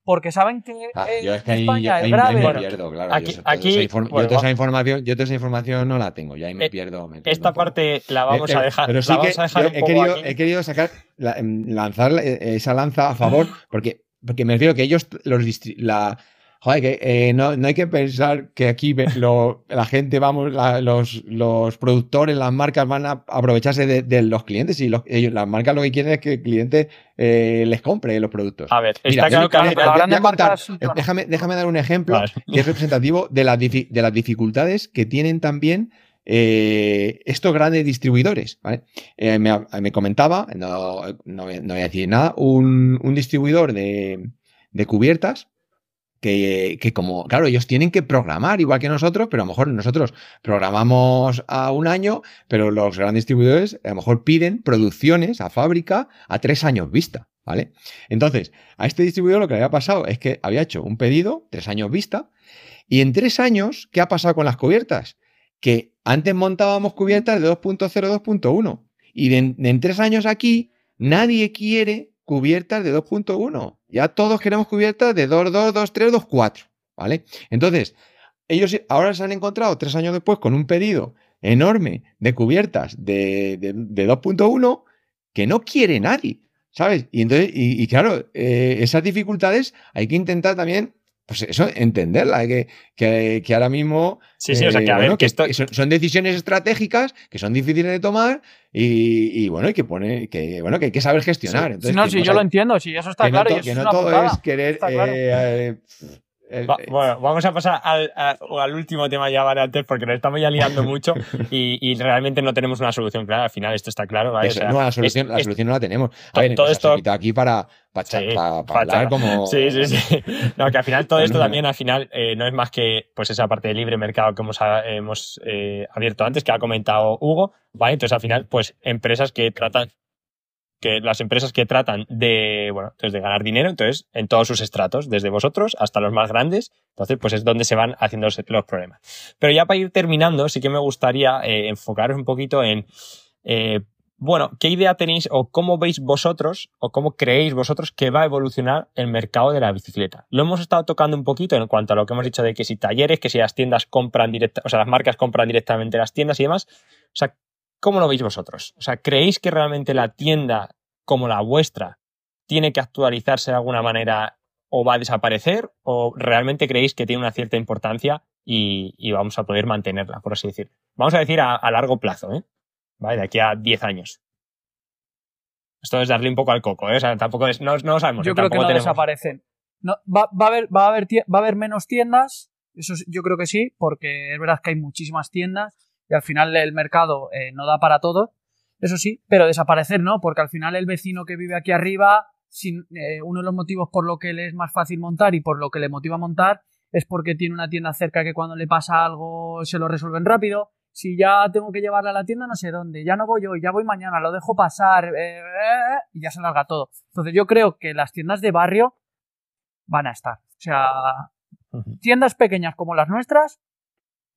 porque saben que Ah, en yo es que ahí, España ahí el me- ahí me gravel... pierdo, claro. aquí- yo, toda aquí- esa yo toda información, yo toda esa información no la tengo, y ahí me Eh, pierdo. me pierdo Esta parte la vamos Eh, a eh, dejar, Pero la sí que vamos a dejar he, querido, he querido sacar, la- em, lanzar eh, esa lanza a favor, (laughs) porque, porque me refiero que ellos, los la, joder, que eh, no, no hay que pensar que aquí lo- la gente, vamos, la- los, los productores, las marcas van a aprovecharse de, de los clientes y los- ellos, las marcas lo que quieren es que el cliente eh, les compre los productos. A ver, Mira, está claro que eh, déjame, déjame dar un ejemplo Vale. que es representativo de las, difi- de las dificultades que tienen también eh, estos grandes distribuidores. ¿vale? Eh, me, me comentaba, no, no voy no voy a decir nada, un, un distribuidor de, de cubiertas que, como, claro, ellos tienen que programar igual que nosotros, pero a lo mejor nosotros programamos a un año, pero los grandes distribuidores a lo mejor piden producciones a fábrica a tres años vista, ¿vale? Entonces, a este distribuidor lo que le había pasado es que había hecho un pedido, tres años vista, y en tres años, ¿qué ha pasado con las cubiertas? Que antes montábamos cubiertas de 2.0, 2.1, y de en tres años aquí, nadie quiere cubiertas de 2.1. Ya todos queremos cubiertas de 2.2, 2.3, 2.4, ¿vale? Entonces, ellos ahora se han encontrado tres años después con un pedido enorme de cubiertas de, de, de 2.1 que no quiere nadie, ¿sabes? Y entonces, y, y claro, eh, esas dificultades hay que intentar también, pues eso, entenderlas, que, que, que ahora mismo Sí, sí, o sea, que a eh, ver, bueno, que esto... son, son decisiones estratégicas que son difíciles de tomar y, y bueno, y que pone, que bueno, que hay que saber gestionar. Sí, Entonces, no, no yo lo entiendo, sí, eso está claro. no, y to- eso que es no una todo putada. es querer. Claro. eh, eh, Va- bueno, vamos a pasar al, a- al último tema ya, ¿vale? Antes, porque nos estamos ya liando mucho (laughs) y, y realmente no tenemos una solución clara. Al final, esto está claro, ¿vale? O eso, sea, no, la solución, es- la es- solución no la tenemos. A ver, todo esto- aquí para, para, Sí, hablar charlar. como. Sí, sí, sí. (laughs) No, que al final todo esto también, al final, eh, no es más que pues esa parte de libre mercado que hemos, hemos eh, abierto antes, que ha comentado Hugo, ¿vale? Entonces, al final, pues empresas que tratan que las empresas que tratan de, bueno, entonces de ganar dinero, entonces, en todos sus estratos, desde vosotros hasta los más grandes, entonces, pues es donde se van haciendo los, los problemas. Pero ya para ir terminando, sí que me gustaría eh, enfocaros un poquito en, eh, bueno, ¿qué idea tenéis o cómo veis vosotros o cómo creéis vosotros que va a evolucionar el mercado de la bicicleta? Lo hemos estado tocando un poquito en cuanto a lo que hemos dicho de que si talleres, que si las tiendas compran directa, o sea, las marcas compran directamente las tiendas y demás. O sea, ¿cómo lo veis vosotros? O sea, ¿creéis que realmente la tienda como la vuestra tiene que actualizarse de alguna manera o va a desaparecer? ¿O realmente creéis que tiene una cierta importancia y, vamos a poder mantenerla, por así decir? Vamos a decir a, a largo plazo, ¿eh? ¿Vale? De aquí a 10 años. Esto es darle un poco al coco, ¿eh? O sea, tampoco es, no, no lo sabemos. Yo ¿eh? creo que no tenemos- desaparecen. No, va, va a haber, va, a haber tie- va a haber menos tiendas, Eso yo creo que sí, porque es verdad que hay muchísimas tiendas y al final el mercado eh, no da para todo. Eso sí, pero desaparecer no, porque al final el vecino que vive aquí arriba, sin, eh, uno de los motivos por lo que le es más fácil montar y por lo que le motiva montar es porque tiene una tienda cerca que cuando le pasa algo se lo resuelven rápido. Si ya tengo que llevarla a la tienda no sé dónde, ya no voy hoy, ya voy mañana, lo dejo pasar eh, y ya se larga todo. Entonces yo creo que las tiendas de barrio van a estar. O sea, tiendas pequeñas como las nuestras,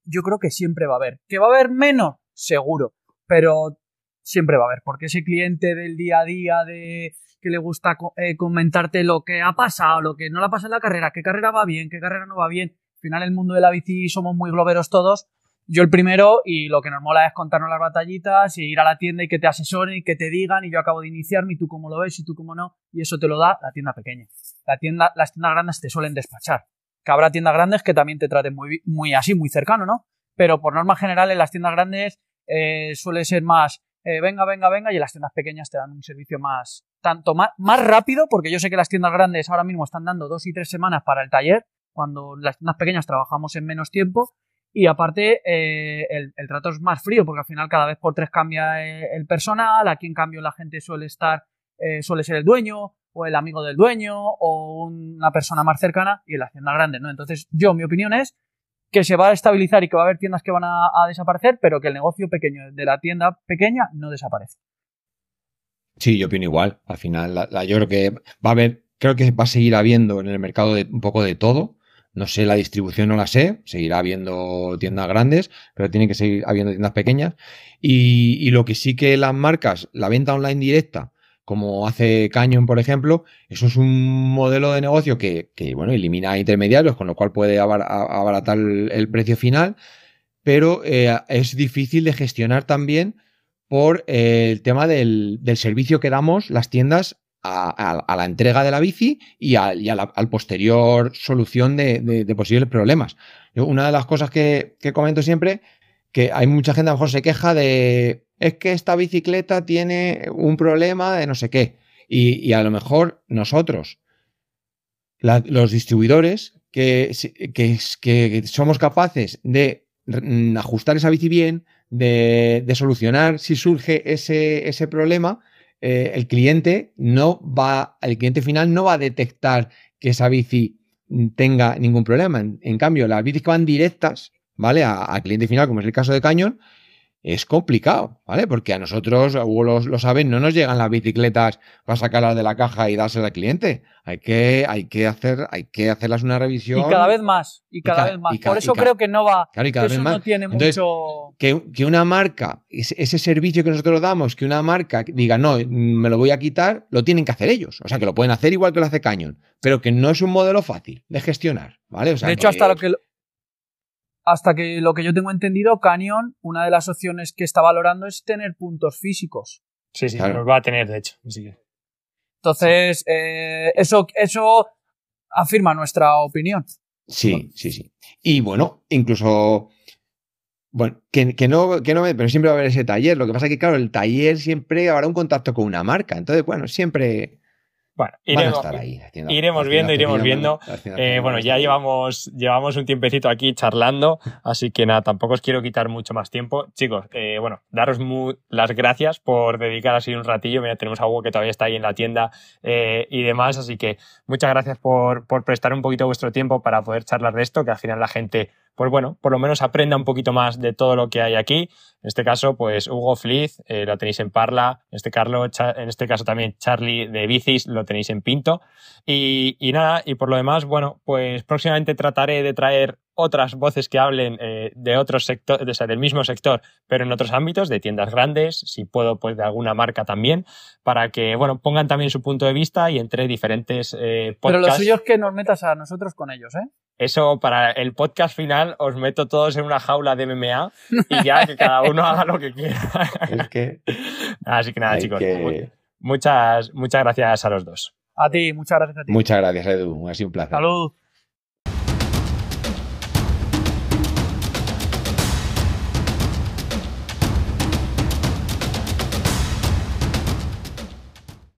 yo creo que siempre va a haber. ¿Que va a haber menos? Seguro. Pero siempre va a haber. Porque ese cliente del día a día de que le gusta eh, comentarte lo que ha pasado, lo que no le ha pasado en la carrera, qué carrera va bien, qué carrera no va bien. Al final el mundo de la bici somos muy globeros todos. Yo el primero y lo que nos mola es contarnos las batallitas y ir a la tienda y que te asesoren y que te digan y yo acabo de iniciarme y tú cómo lo ves y tú cómo no y eso te lo da la tienda pequeña. La tienda, las tiendas grandes te suelen despachar que habrá tiendas grandes que también te traten muy, muy así, muy cercano, ¿no? Pero por norma general en las tiendas grandes eh, suele ser más eh, venga, venga, venga y en las tiendas pequeñas te dan un servicio más, tanto más, más rápido, porque yo sé que las tiendas grandes ahora mismo están dando dos y tres semanas para el taller, cuando las tiendas pequeñas trabajamos en menos tiempo y aparte eh, el, trato es más frío porque al final cada vez por tres cambia el personal, aquí en cambio la gente suele estar, suele ser el dueño o el amigo del dueño o una persona más cercana y en las tiendas grandes, ¿no? Entonces, yo, mi opinión es que se va a estabilizar y que va a haber tiendas que van a, desaparecer, pero que el negocio pequeño de la tienda pequeña no desaparece. Sí, yo opino igual. Al final, la, yo creo que va a haber, creo que va a seguir habiendo en el mercado de, un poco de todo. No sé, la distribución no la sé, seguirá habiendo tiendas grandes, pero tiene que seguir habiendo tiendas pequeñas. Y, lo que sí que las marcas, la venta online directa, como hace Canyon, por ejemplo, eso es un modelo de negocio que, bueno, elimina intermediarios, con lo cual puede abaratar el, precio final, pero eh, es difícil de gestionar también por eh, el tema del, servicio que damos las tiendas a, la entrega de la bici y, a, la, al posterior solución de, posibles problemas. una de las cosas que, comento siempre, que hay mucha gente a lo mejor se queja de es que esta bicicleta tiene un problema de no sé qué. Y, a lo mejor nosotros, los distribuidores, que, que, somos capaces de ajustar esa bici bien, de, solucionar si surge ese, ese problema, eh, el cliente no va, el cliente final no va a detectar que esa bici tenga ningún problema. En, cambio, las bicis que van directas, ¿vale? Al cliente final, como es el caso de Cañón, es complicado, ¿vale? Porque a nosotros, Hugo lo, saben, no nos llegan las bicicletas para sacarlas de la caja y dárselas al cliente. Hay que, hay que hacer, hay que hacerlas una revisión. Y cada vez más, y cada vez más. Por eso creo que no va, claro, y cada vez más. no tiene mucho... Que, que, una marca, ese, servicio que nosotros damos, que una marca diga, no, me lo voy a quitar, lo tienen que hacer ellos. O sea, que lo pueden hacer igual que lo hace Cañón, pero que no es un modelo fácil de gestionar, ¿vale? O sea, de hecho, hasta lo que hasta que lo que yo tengo entendido, Canyon, una de las opciones que está valorando es tener puntos físicos. Sí, sí, los va a tener, de hecho. Entonces, eh, eso, eso afirma nuestra opinión. Sí, sí, sí. Y bueno, incluso. Bueno, que, que, no, que no, pero siempre va a haber ese taller. Lo que pasa es que, claro, el taller siempre habrá un contacto con una marca. Entonces, bueno, siempre bueno, iremos, viendo, iremos viendo. Eh, bueno, ya llevamos, llevamos un tiempecito aquí charlando, así que nada, tampoco os quiero quitar mucho más tiempo. Chicos, eh, bueno, daros las gracias por dedicar así un ratillo. Mira, tenemos a Hugo que todavía está ahí en la tienda eh, y demás, así que muchas gracias por, por prestar un poquito vuestro tiempo para poder charlar de esto, que al final la gente pues bueno, por lo menos aprenda un poquito más de todo lo que hay aquí. En este caso, pues Hugo Fliz, eh, lo tenéis en Parla, en este, Carlo, en este caso también Charlie de Bicis, lo tenéis en Pinto. Y, y nada, y por lo demás, bueno, pues próximamente trataré de traer otras voces que hablen eh, de otros sectores, o sea, del mismo sector, pero en otros ámbitos, de tiendas grandes, si puedo, pues de alguna marca también, para que, bueno, pongan también su punto de vista y entre diferentes eh, podcasts. Pero lo suyo es que nos metas a nosotros con ellos, ¿eh? Eso, para el podcast final, os meto todos en una jaula de MMA y ya que cada uno haga lo que quiera. Es que... Así que nada, chicos. Muchas, muchas gracias a los dos. A ti, muchas gracias a ti. Muchas gracias, Edu. Ha sido un placer. Salud.